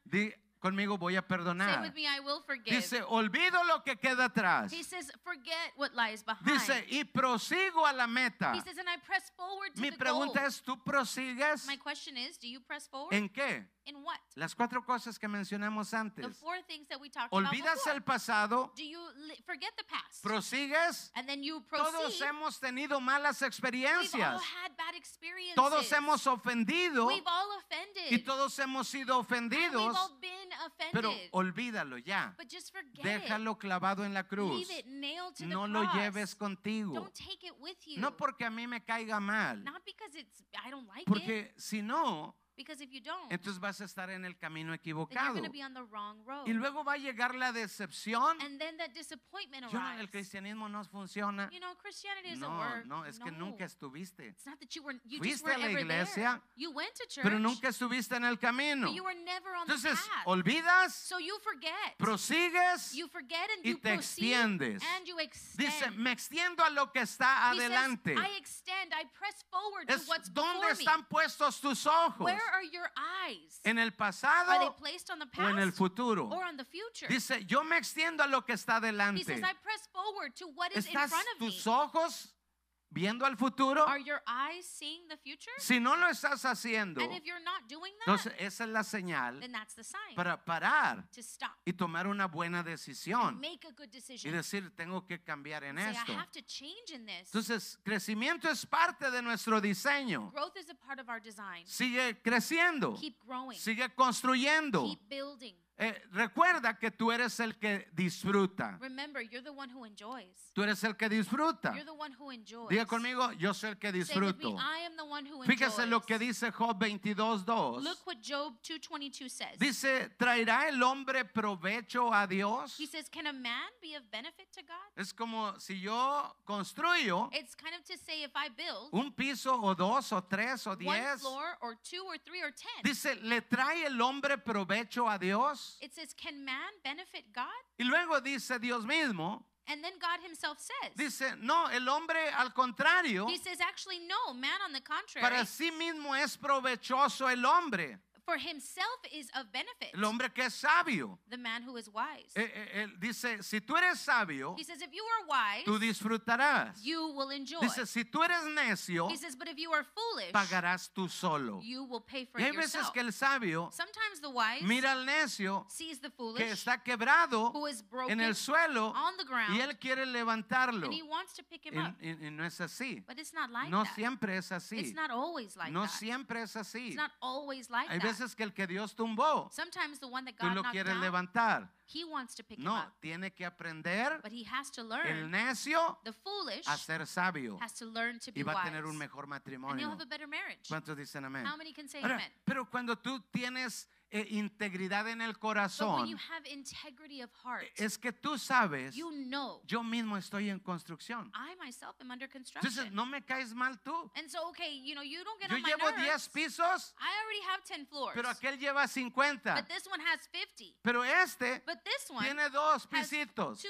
Di conmigo voy a Say perdonar. with me, I will forgive. Dice, olvido lo que queda atrás. he says, forget what lies behind. Dice, y prosigo a la meta. he says, and I press forward to Mi the pregunta goal. es, ¿tú prosigues My question is, do you press forward? en qué? In what? Las cuatro cosas que mencionamos The antes. four things that we talked about ¿Olvidas before. el pasado? Do you li- forget the past? ¿Prosigues? and then you proceed. Todos hemos tenido malas We've all experiencias. had bad experiences. Todos hemos ofendido We've all offended. y todos hemos sido and we've ofendidos. all been offended. Pero olvídalo ya. but just forget Déjalo clavado en la cruz. Leave it nailed to No the lo lleves contigo. Don't take it with you. No porque a mí me caiga mal. Not because it's I don't like it. Porque si no, Because if you don't, entonces vas a estar en el camino then you're equivocado. going to be on the wrong road. Y luego va a llegar la decepción. and then that disappointment Yo, el cristianismo no funciona. you know, Christianity doesn't No, work. no, es que nunca estuviste. It's not that you were you Fuiste just a la iglesia, there. You went to church, Pero nunca estuviste en el camino. but you were never on Entonces, the path. olvidas, so you forget. prosigues. you forget and y you te extiendes. and you extend. Dice, me extiendo a lo que está He says, adelante. I extend, I press forward Es to what's ¿Dónde before me. están puestos tus ojos? Where? ¿En el Are they pasado placed on the o en el past futuro? or on the future? Dice, yo me extiendo a lo que está He adelante. says, I press forward to what is in ¿Estás front of me. tus ojos viendo al futuro? Are your eyes seeing the future? Si no lo estás haciendo, And if you're not doing that, entonces esa es la señal then that's the sign para parar to stop y tomar una buena and decisión make a good y decision. decir, tengo que cambiar en Say, esto. I have to change in this. Entonces, crecimiento es parte de nuestro diseño. Growth is a part of our design. Sigue creciendo, Keep growing. sigue construyendo. Keep building. Eh, recuerda que tú eres el que disfruta. Remember, you're the one who enjoys. Tú eres el que disfruta. You're the one who enjoys. Diga conmigo, yo soy el que disfruto. me, I am the one who Fíjese lo que dice Job 22.2. Look what Job 2:22 says. Dice, ¿traerá el hombre provecho a Dios? He says, "Can a man be of benefit to God?" Es como si yo construyo It's kind of to say if I build un piso o dos o tres o one diez. floor or two or three or ten, Dice, ¿le trae el hombre provecho a Dios? It says, "Can man benefit God?" Y luego dice Dios mismo, And then God Himself says, dice, no, el hombre al contrario, He says, "Actually, no. Man, on the contrary, para sí mismo es provechoso el hombre. For himself is of benefit. El hombre que es sabio. The man who is wise. Eh, eh, él dice, si tú eres sabio, He says, if you are wise, tú disfrutarás. you will enjoy. Dice, si tú eres necio, He says, but if you are foolish, pagarás tú solo. you will pay for Y hay it veces yourself. que el sabio Sometimes the wise mira al necio sees the que foolish está quebrado who is broken en el suelo on the ground y él quiere levantarlo. and he wants to pick him Y, up. y- y no es así. But it's not like No that. siempre es así. It's not always like No that. siempre es así. It's not always like Hay that. Veces que el que Dios tumbó, Sometimes the one that tú God lo knocked quieres down, levantar. he wants to pick him No, up. tiene que aprender But he has to el learn. necio The foolish a ser sabio has to learn to y be va a wise. tener un mejor And he'll matrimonio. have a better marriage. ¿Cuántos dicen amén? How many can say Ahora, amen? pero cuando tú tienes eh, integridad en el corazón, heart, es que tú sabes, you know, yo mismo estoy en construcción. I myself am under Entonces, no me caes mal tú. So, okay, you know, you don't get Yo llevo 10 nerves. pisos, I already have 10 floors. pero aquel lleva 50. But this one has 50. Pero este But this one tiene dos pisitos.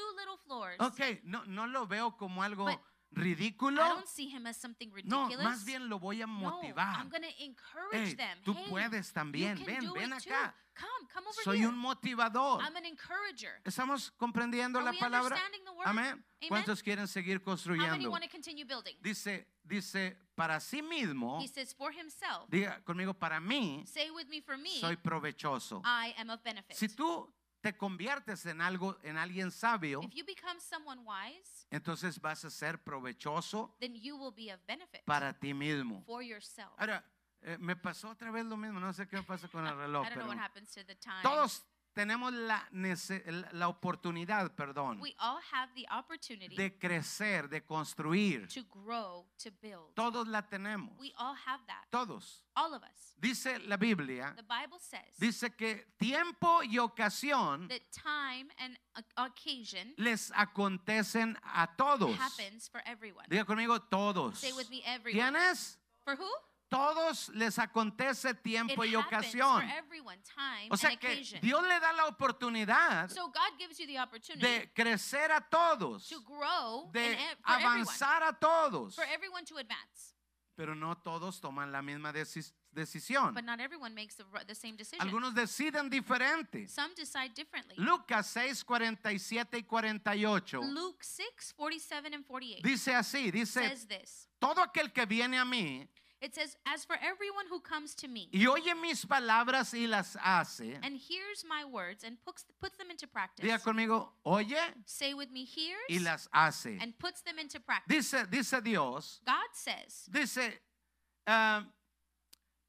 Ok, no, no lo veo como algo But ridículo. I don't see him as something No, ridiculous. más bien lo voy a No, motivar. I'm going to encourage Hey, them. tú hey, puedes también. You can Ven, do ven it too. acá. Come, come over Soy here. un motivador. I'm an encourager. ¿Estamos comprendiendo Are la we palabra? understanding the word? Amén. Amen. ¿Cuántos quieren seguir How many construyendo? want to continue building? Dice, dice, para sí mismo, He says, for himself. diga conmigo, para mí Say with me, for me, soy provechoso. I am of benefit. Si tú te conviertes en algo, en alguien sabio, If you become someone wise, entonces vas a ser provechoso then you will be of benefit para ti mismo. for yourself. Ahora, eh, me pasó otra vez lo mismo, no sé qué me pasa con el reloj, I don't know pero what happens to the time. todos tenemos la, la oportunidad, perdón, We all have the opportunity de crecer, de construir. to grow, to build. Todos la tenemos, We all have that. todos. All of us. Dice la Biblia, The Bible says dice que tiempo y ocasión that time and occasion les acontecen a todos. happens for everyone. Diga conmigo, todos. Say with me, everyone. For who? Todos les acontece It tiempo y ocasión. everyone, O sea que occasion. Dios le da la oportunidad So de crecer a todos, to grow de and e- for everyone, avanzar a todos. to advance. Pero no todos toman la misma deci- decisión. But not everyone makes the, same decision. Algunos deciden diferente. Some decide differently. Lucas 6, 47 y 48 Luke 6, 47 and 48 dice así, dice, says this. todo aquel que viene a mí It says, As for everyone who comes to me y oye mis palabras y las hace, and hears my words and puts, puts them into practice, diga conmigo, oye say with me, hears y las hace. and puts them into practice. Dice, dice Dios, God says, dice, ah,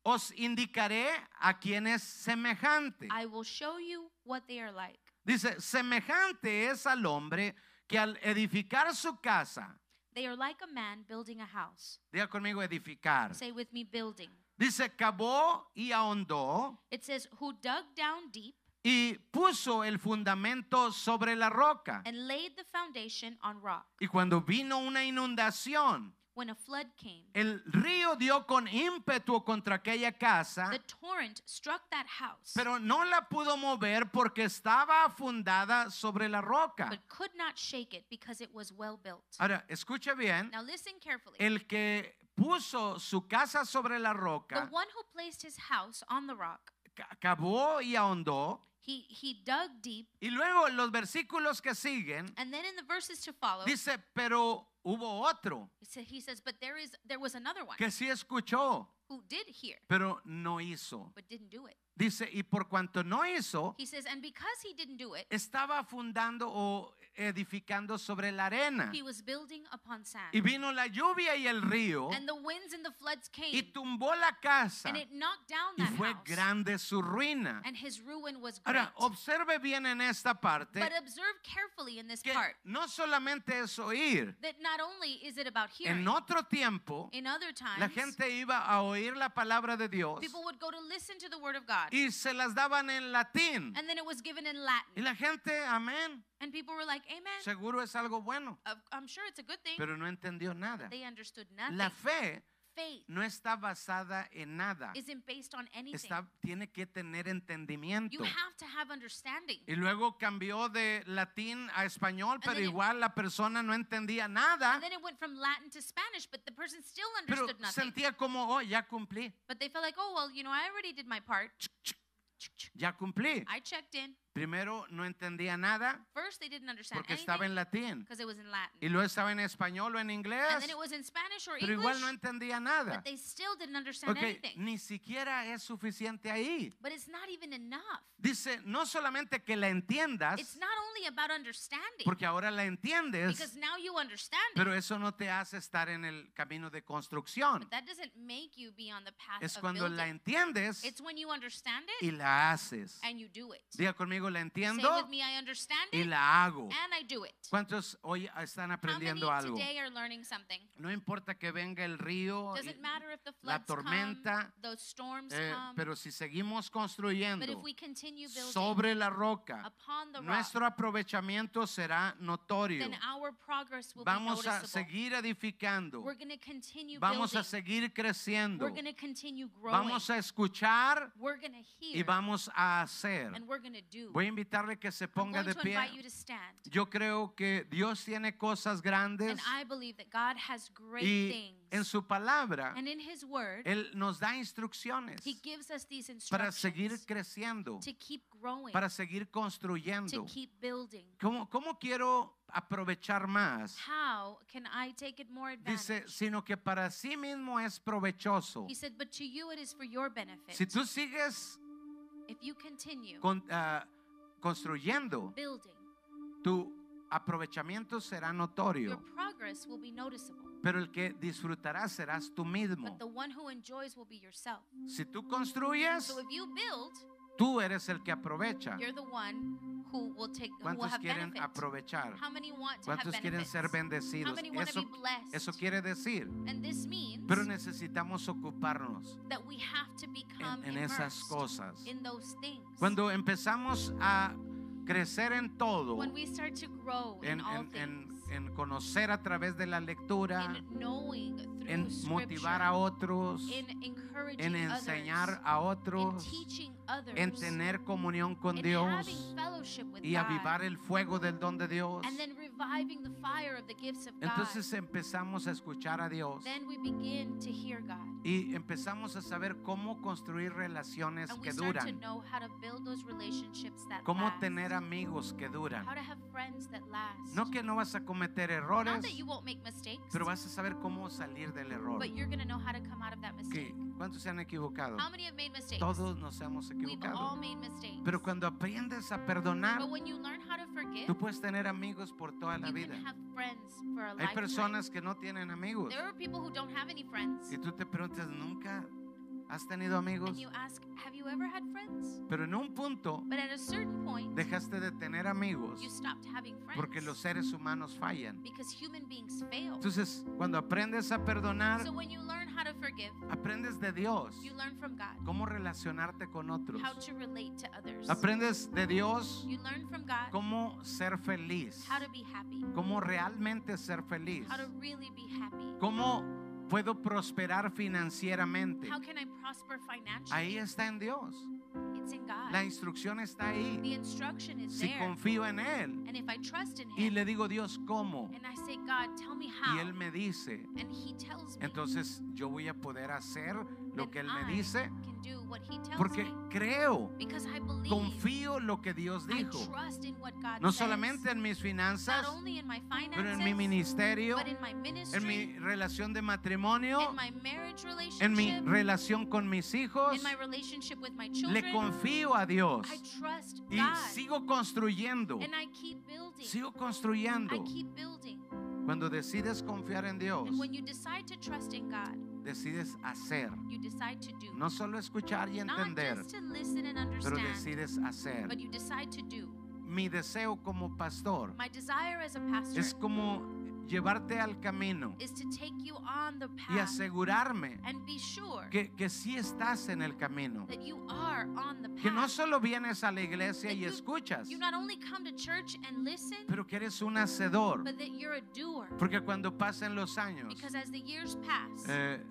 os indicaré a quien es semejante. I will show you what they are like. Dice, semejante es al hombre que al edificar su casa, They are like a man building a house. diga conmigo edificar. Say with me, building. Dice, cavó y ahondó It says, Who dug down deep y puso el fundamento sobre la roca. and laid the foundation on rock. Y cuando vino una inundación, When a flood came, el río dio con ímpetu contra aquella casa, the torrent struck that house, pero no la pudo mover porque estaba fundada sobre la roca. but could not shake it because it was well built. Ahora, escuche bien, Now listen carefully. el que puso su casa sobre la The roca, one who placed his house on the rock, ca- cavó y ahondó, he, he dug deep, y luego los versículos que siguen, and then in the verses to follow, dice, pero hubo otro he sa- he says, But there is there was another one que sí escuchó, who did hear, pero no hizo. but didn't do it. Dice, y por cuanto no hizo, He says, And because he didn't do it, estaba fundando o edificando sobre la arena. he was building upon sand. Y vino la lluvia y el río And the winds and the floods y came, tumbó la casa and it knocked down y that fue house. grande su ruina. And his ruin was great. Ahora, observe bien en esta parte But observe carefully in this que part no solamente es oír. that not only is it about hearing, En otro tiempo, in other times, la gente iba a oír la palabra de Dios people would go to listen to the word of God, y se las daban en latín. and then it was given in Y Latin. la gente, amén, And people were like, Amen. seguro es algo bueno, I'm sure it's a good thing. pero no entendió nada. They understood nothing. La fe faith no está basada en nada. isn't based on anything. Está, tiene que tener entendimiento. You have to have understanding. Y luego cambió de latín a español, pero then it- igual la persona no entendía nada, And then it went from Latin to Spanish, but the person still pero understood nothing. sentía como, oh, ya cumplí, But they felt like, oh, well, you know, I already did my part. ya cumplí. I checked in. Primero no entendía nada First, they didn't understand porque estaba en anything latín. because it was in Latin. Y luego estaba en español o en And inglés, then it was in Spanish or pero English, igual no entendía nada. but they still didn't understand anything. ni siquiera es suficiente ahí. But it's not even enough. Dice, no solamente que la It's entiendas, not only about understanding, porque ahora la entiendes, because now you understand it, pero eso no te hace estar en el camino de construcción. but that doesn't make you be on the path Es of cuando la entiendes It's when you understand it y la haces. and you do it. Diga conmigo, la Say entiendo with me, I understand y it la hago. and I do it. ¿Cuántos hoy están How many aprendiendo algo? today are learning something? No importa que venga el río, y- Doesn't matter if the la floods come, tormenta, those storms eh, come, pero si seguimos but construyendo if we continue building sobre la roca, upon the rock, nuestro aprovechamiento será notorio. then our progress will Vamos be a noticeable. seguir edificando. We're going to continue Vamos a building. seguir creciendo. We're going to continue growing. Vamos a escuchar we're going to hear y vamos a hacer. and we're going to do. Voy a invitarle que se ponga de pie. invite you to stand. Yo creo que Dios tiene cosas grandes And I believe that God has great y things. en su palabra and in His Word, Él nos da instrucciones He gives us these para seguir creciendo, to keep growing, para seguir to construyendo. keep building. ¿Cómo, cómo quiero aprovechar más? How can I take it more? Dice, sino que para sí mismo es provechoso. He said, but to you it is for your benefit. Si tú sigues if you continue con- ah, construyendo, building, tu aprovechamiento será your notorio, progress will be noticeable. pero el que disfrutará serás tú mismo. But the one who enjoys will be yourself. Si tú construyes, So if you build, tú eres el que aprovecha. Who will take who will ¿Cuántos have quieren benefit. aprovechar? How many want to have ¿Cuántos quieren benefits? ser How bendecidos? many want to Eso, be blessed? eso quiere decir, and this means pero necesitamos ocuparnos that we have to become en, esas immersed cosas. in those things. Cuando empezamos a crecer en todo, when we start to grow in, en, all en- en- things, en conocer a través de la lectura, in knowing through en motivar scripture, a otros, in encouraging en enseñar others, a in otros, teaching en tener comunión con Dios y avivar el fuego del don de Dios. and then reviving the fire of the gifts of God. Entonces empezamos a escuchar a Dios then we begin to hear God. y empezamos a saber cómo construir relaciones que duran, know how to build those relationships that cómo tener amigos que duran. how to have friends that last. No que no vas a cometer errores, pero vas a saber cómo salir del error. but ¿Cuántos se han equivocado? How many have made mistakes? Todos nos hemos We've all equivocado. made mistakes. Pero cuando aprendes a perdonar, but when you learn how to forgive, tú puedes tener amigos por toda la you vida. can have friends for a Hay personas que no tienen amigos. There are people who don't have any friends. Y tú te preguntas, ¿nunca has tenido amigos? And you ask, have you ever had friends? Pero en un punto But at a certain point, dejaste de tener amigos you stopped having friends. porque los seres humanos fallan. because human beings fail. Entonces, cuando aprendes a perdonar, So when you learn how to forgive, aprendes de Dios you learn from God cómo relacionarte con otros. how to relate to others. Aprendes de Dios You learn from God cómo ser feliz, how to be happy, cómo realmente ser feliz, how to really be happy. cómo puedo prosperar financieramente. How can I prosper financially? Ahí está en Dios. It's in God. La instrucción está ahí. the instruction is Si there. confío en Él and if I trust in y Him, le digo Dios cómo and I say, God, tell me how, y Él me dice, and He tells me, entonces yo voy a poder hacer lo que Él me dice porque creo, confío lo que Dios dijo. No solamente en mis finanzas, pero en mi ministerio, en mi relación de matrimonio, en mi relación con mis hijos. Le confío a Dios y sigo construyendo. Sigo construyendo. Cuando decides confiar en Dios, Decides hacer. you decide to do. No solo escuchar y entender, just to listen and pero decides hacer. but you decide to do. Mi deseo como pastor My desire as a pastor es como llevarte al camino y asegurarme sure que, que sí estás en el camino. Que no solo vienes a la iglesia y you- escuchas, You not only come to church and listen, pero que eres un hacedor. but that you're a doer. Porque cuando pasen los años, Because as the years pass, eh,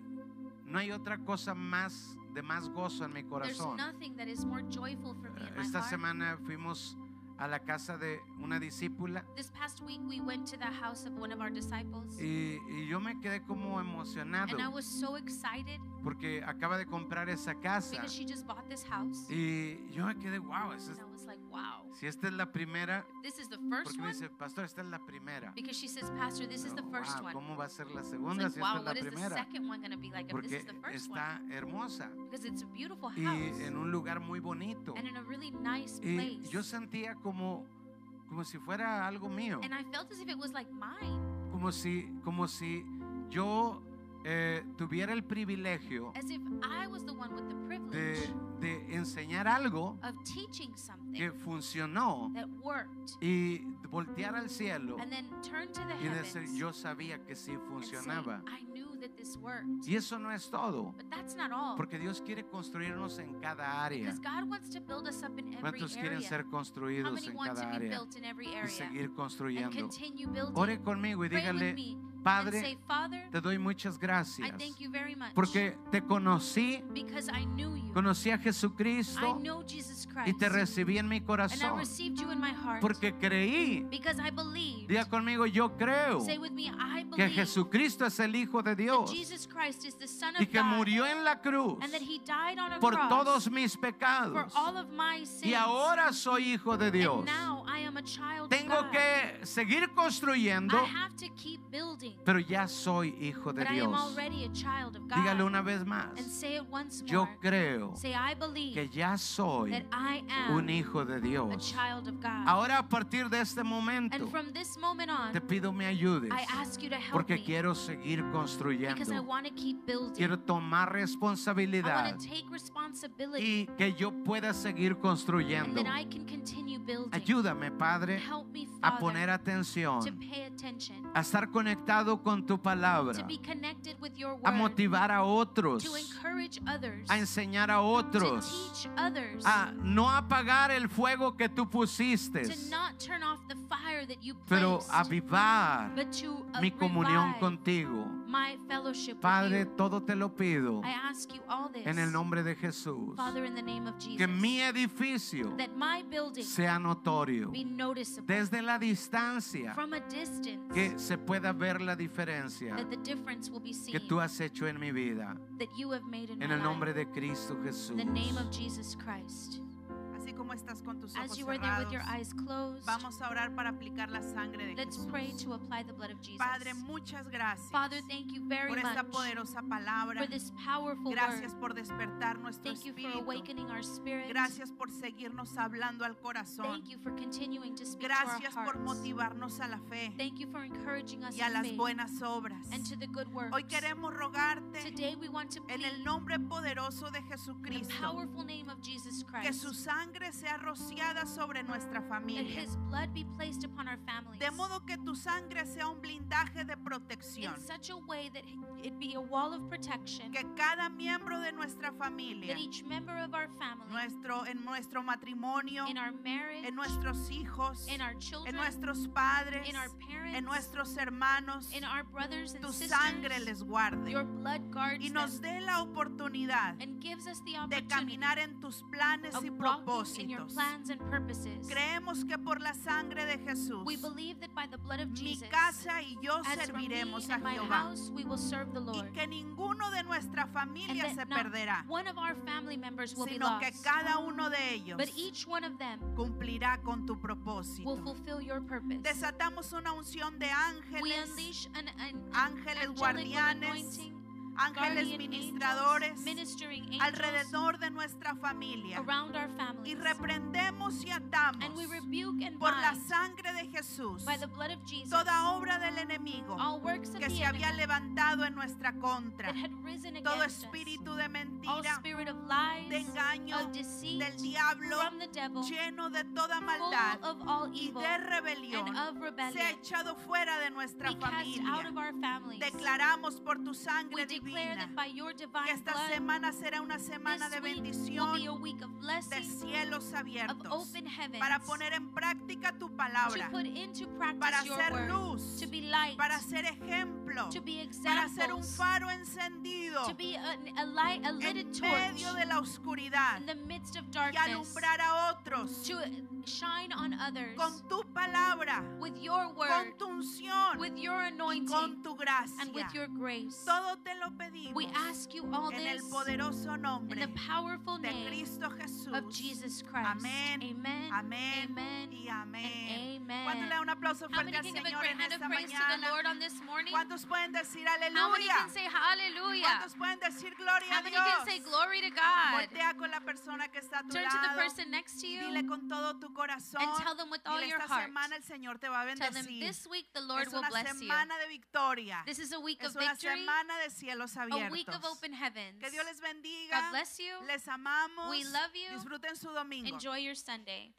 no hay otra cosa más de más gozo en mi corazón. nothing that is more joyful for me in my Esta semana fuimos a la casa de una discípula. This past week, we went to the house of one of our disciples, y, y yo me quedé como emocionado. And I was so excited porque acaba de comprar esa casa she just bought this house. y yo me quedé, wow, esa es- And I was like, wow, si esta es la primera, this is the porque first me one? dice, pastor, esta es la primera. Because she says, Pastor, this is the first "Wow, one. ¿Cómo va a ser la segunda like, si esta wow, es la primera? like Porque está hermosa Because it's a beautiful y house en un lugar muy bonito. and in a really nice Y place. yo sentía como, como si fuera algo mío, And I felt as if it was like mine, como si, como si yo eh, tuviera el privilegio de, de enseñar algo que funcionó y voltear al cielo y decir, yo sabía que sí funcionaba. Y eso no es todo, porque Dios quiere construirnos en cada área. ¿Cuántos quieren ser construidos en cada área y seguir construyendo? Ore conmigo y dígale, Padre, te doy muchas I gracias thank you very much porque te conocí, because I knew you. conocí a I Jesucristo know Jesus y te recibí en mi and I corazón received you in my heart porque creí. because I believed. Diga conmigo, yo creo Say with me, I que Jesucristo es el Hijo de Dios Jesus Christ is the Son y que murió en la cruz and that He died on a por todos mis for pecados all of my sins. y ahora soy hijo de Dios. And now I am a child of Tengo que seguir construyendo, Pero ya soy hijo de but I am Dios. already a child of God. Dígalo una vez más. Yo creo que ya soy un hijo de Dios. Ahora a partir de este momento and from this moment on, te pido me ayudes I ask you to help porque me quiero seguir because I construyendo. want to keep building. Quiero tomar I responsabilidad want to take responsibility y que yo pueda seguir construyendo. Ayúdame, Padre, a poner to atención, a estar conectado con tu palabra, to be connected with your a motivar a otros, to encourage others, a enseñar a to otros, a no apagar el fuego que tú pusiste, to not turn off the fire that you pero avivar but to mi comunión contigo. my fellowship Padre, with you. todo te lo pido I ask you all this, en el nombre de Jesús. Father, in the name of Jesus, Que mi edificio building sea notorio desde la distancia, from a distance, que se pueda ver la diferencia que tú has hecho en mi vida. that you have made in En el nombre de Cristo Jesús. Como estás con tus ojos As you are there with cerrados, your eyes closed, vamos a orar para aplicar la sangre de let's Jesús. pray to apply the blood of Jesus. Padre, muchas gracias Father, thank you very por esta much poderosa palabra. for this powerful Gracias word. por despertar nuestro Thank you for espíritu. awakening our spirit. Gracias por seguirnos hablando al corazón. Thank you for continuing to speak Gracias to our por hearts. motivarnos a la fe Thank you for encouraging us y a in las faith buenas obras. and to the good works. Hoy queremos rogarte Today we want to en el nombre poderoso de in the Jesucristo powerful name of Jesus que Christ su sangre sea rociada sobre nuestra familia. his blood be placed upon our families De modo que tu sangre sea un blindaje de protección. in such a way that it be a wall of protection Que cada miembro de nuestra familia, that each member of our family nuestro, en nuestro matrimonio, in our marriage en nuestros hijos, in our en children nuestros padres, in our parents en nuestros hermanos, in our brothers and tu sisters sangre les guarde your blood guards y nos dé la oportunidad and gives us the de caminar en tus planes y your propósitos. plans and purposes. Creemos que por la sangre de Jesús, we believe that by the blood of mi Jesus casa y yo serviremos a Jehová. house we will serve the y Lord. que ninguno de nuestra familia se perderá, one of our family members will be sino que cada uno de ellos but each one of them cumplirá con tu will propósito. fulfill your purpose. Desatamos una unción de we ángeles, unleash an, an ángeles guardianes, anointing ángeles ministradores alrededor de nuestra familia. y reprendemos y atamos por la sangre de Jesús toda obra del enemigo que se había levantado en nuestra contra, todo espíritu de mentira, de engaño, del diablo, lleno de toda maldad y de rebelión, sea rebellion, echado fuera de nuestra familia. Declaramos por tu sangre declare divina que esta semana será una semana de bendición, be a week of de cielos abiertos, para poner en práctica tu palabra, para hacer luz, to be light, para ser ejemplo, to be para ser un faro encendido to be a, a light, a lighted en torch medio de la oscuridad y alumbrar a otros to shine on others con tu palabra, with your con word, tu unción with your y anointing, con tu and with gracia. your grace. Todo te lo pedimos We ask you all en el poderoso in nombre the powerful de name Cristo of Jesús. Jesus Christ. Amén, Amen. Amén Amen. y amén. amen. ¿Cuántos le dan un aplauso fuerte al Señor en of esta praise to the mañana? Lord on this morning? ¿Cuántos pueden decir aleluya? ¿Cuántos pueden decir gloria a many can say Dios? glory to God? Voltea con la persona que está a tu Turn to the lado person next to you dile con todo tu corazón. and tell them with all Dile your esta heart. semana el Señor te va a Tell them bendecir. this week the Lord Es will bless you. semana de victoria. This is a week of Es una victory, semana de cielos abiertos. Que Dios les bendiga. Les amamos. Disfruten su domingo. Enjoy your Sunday.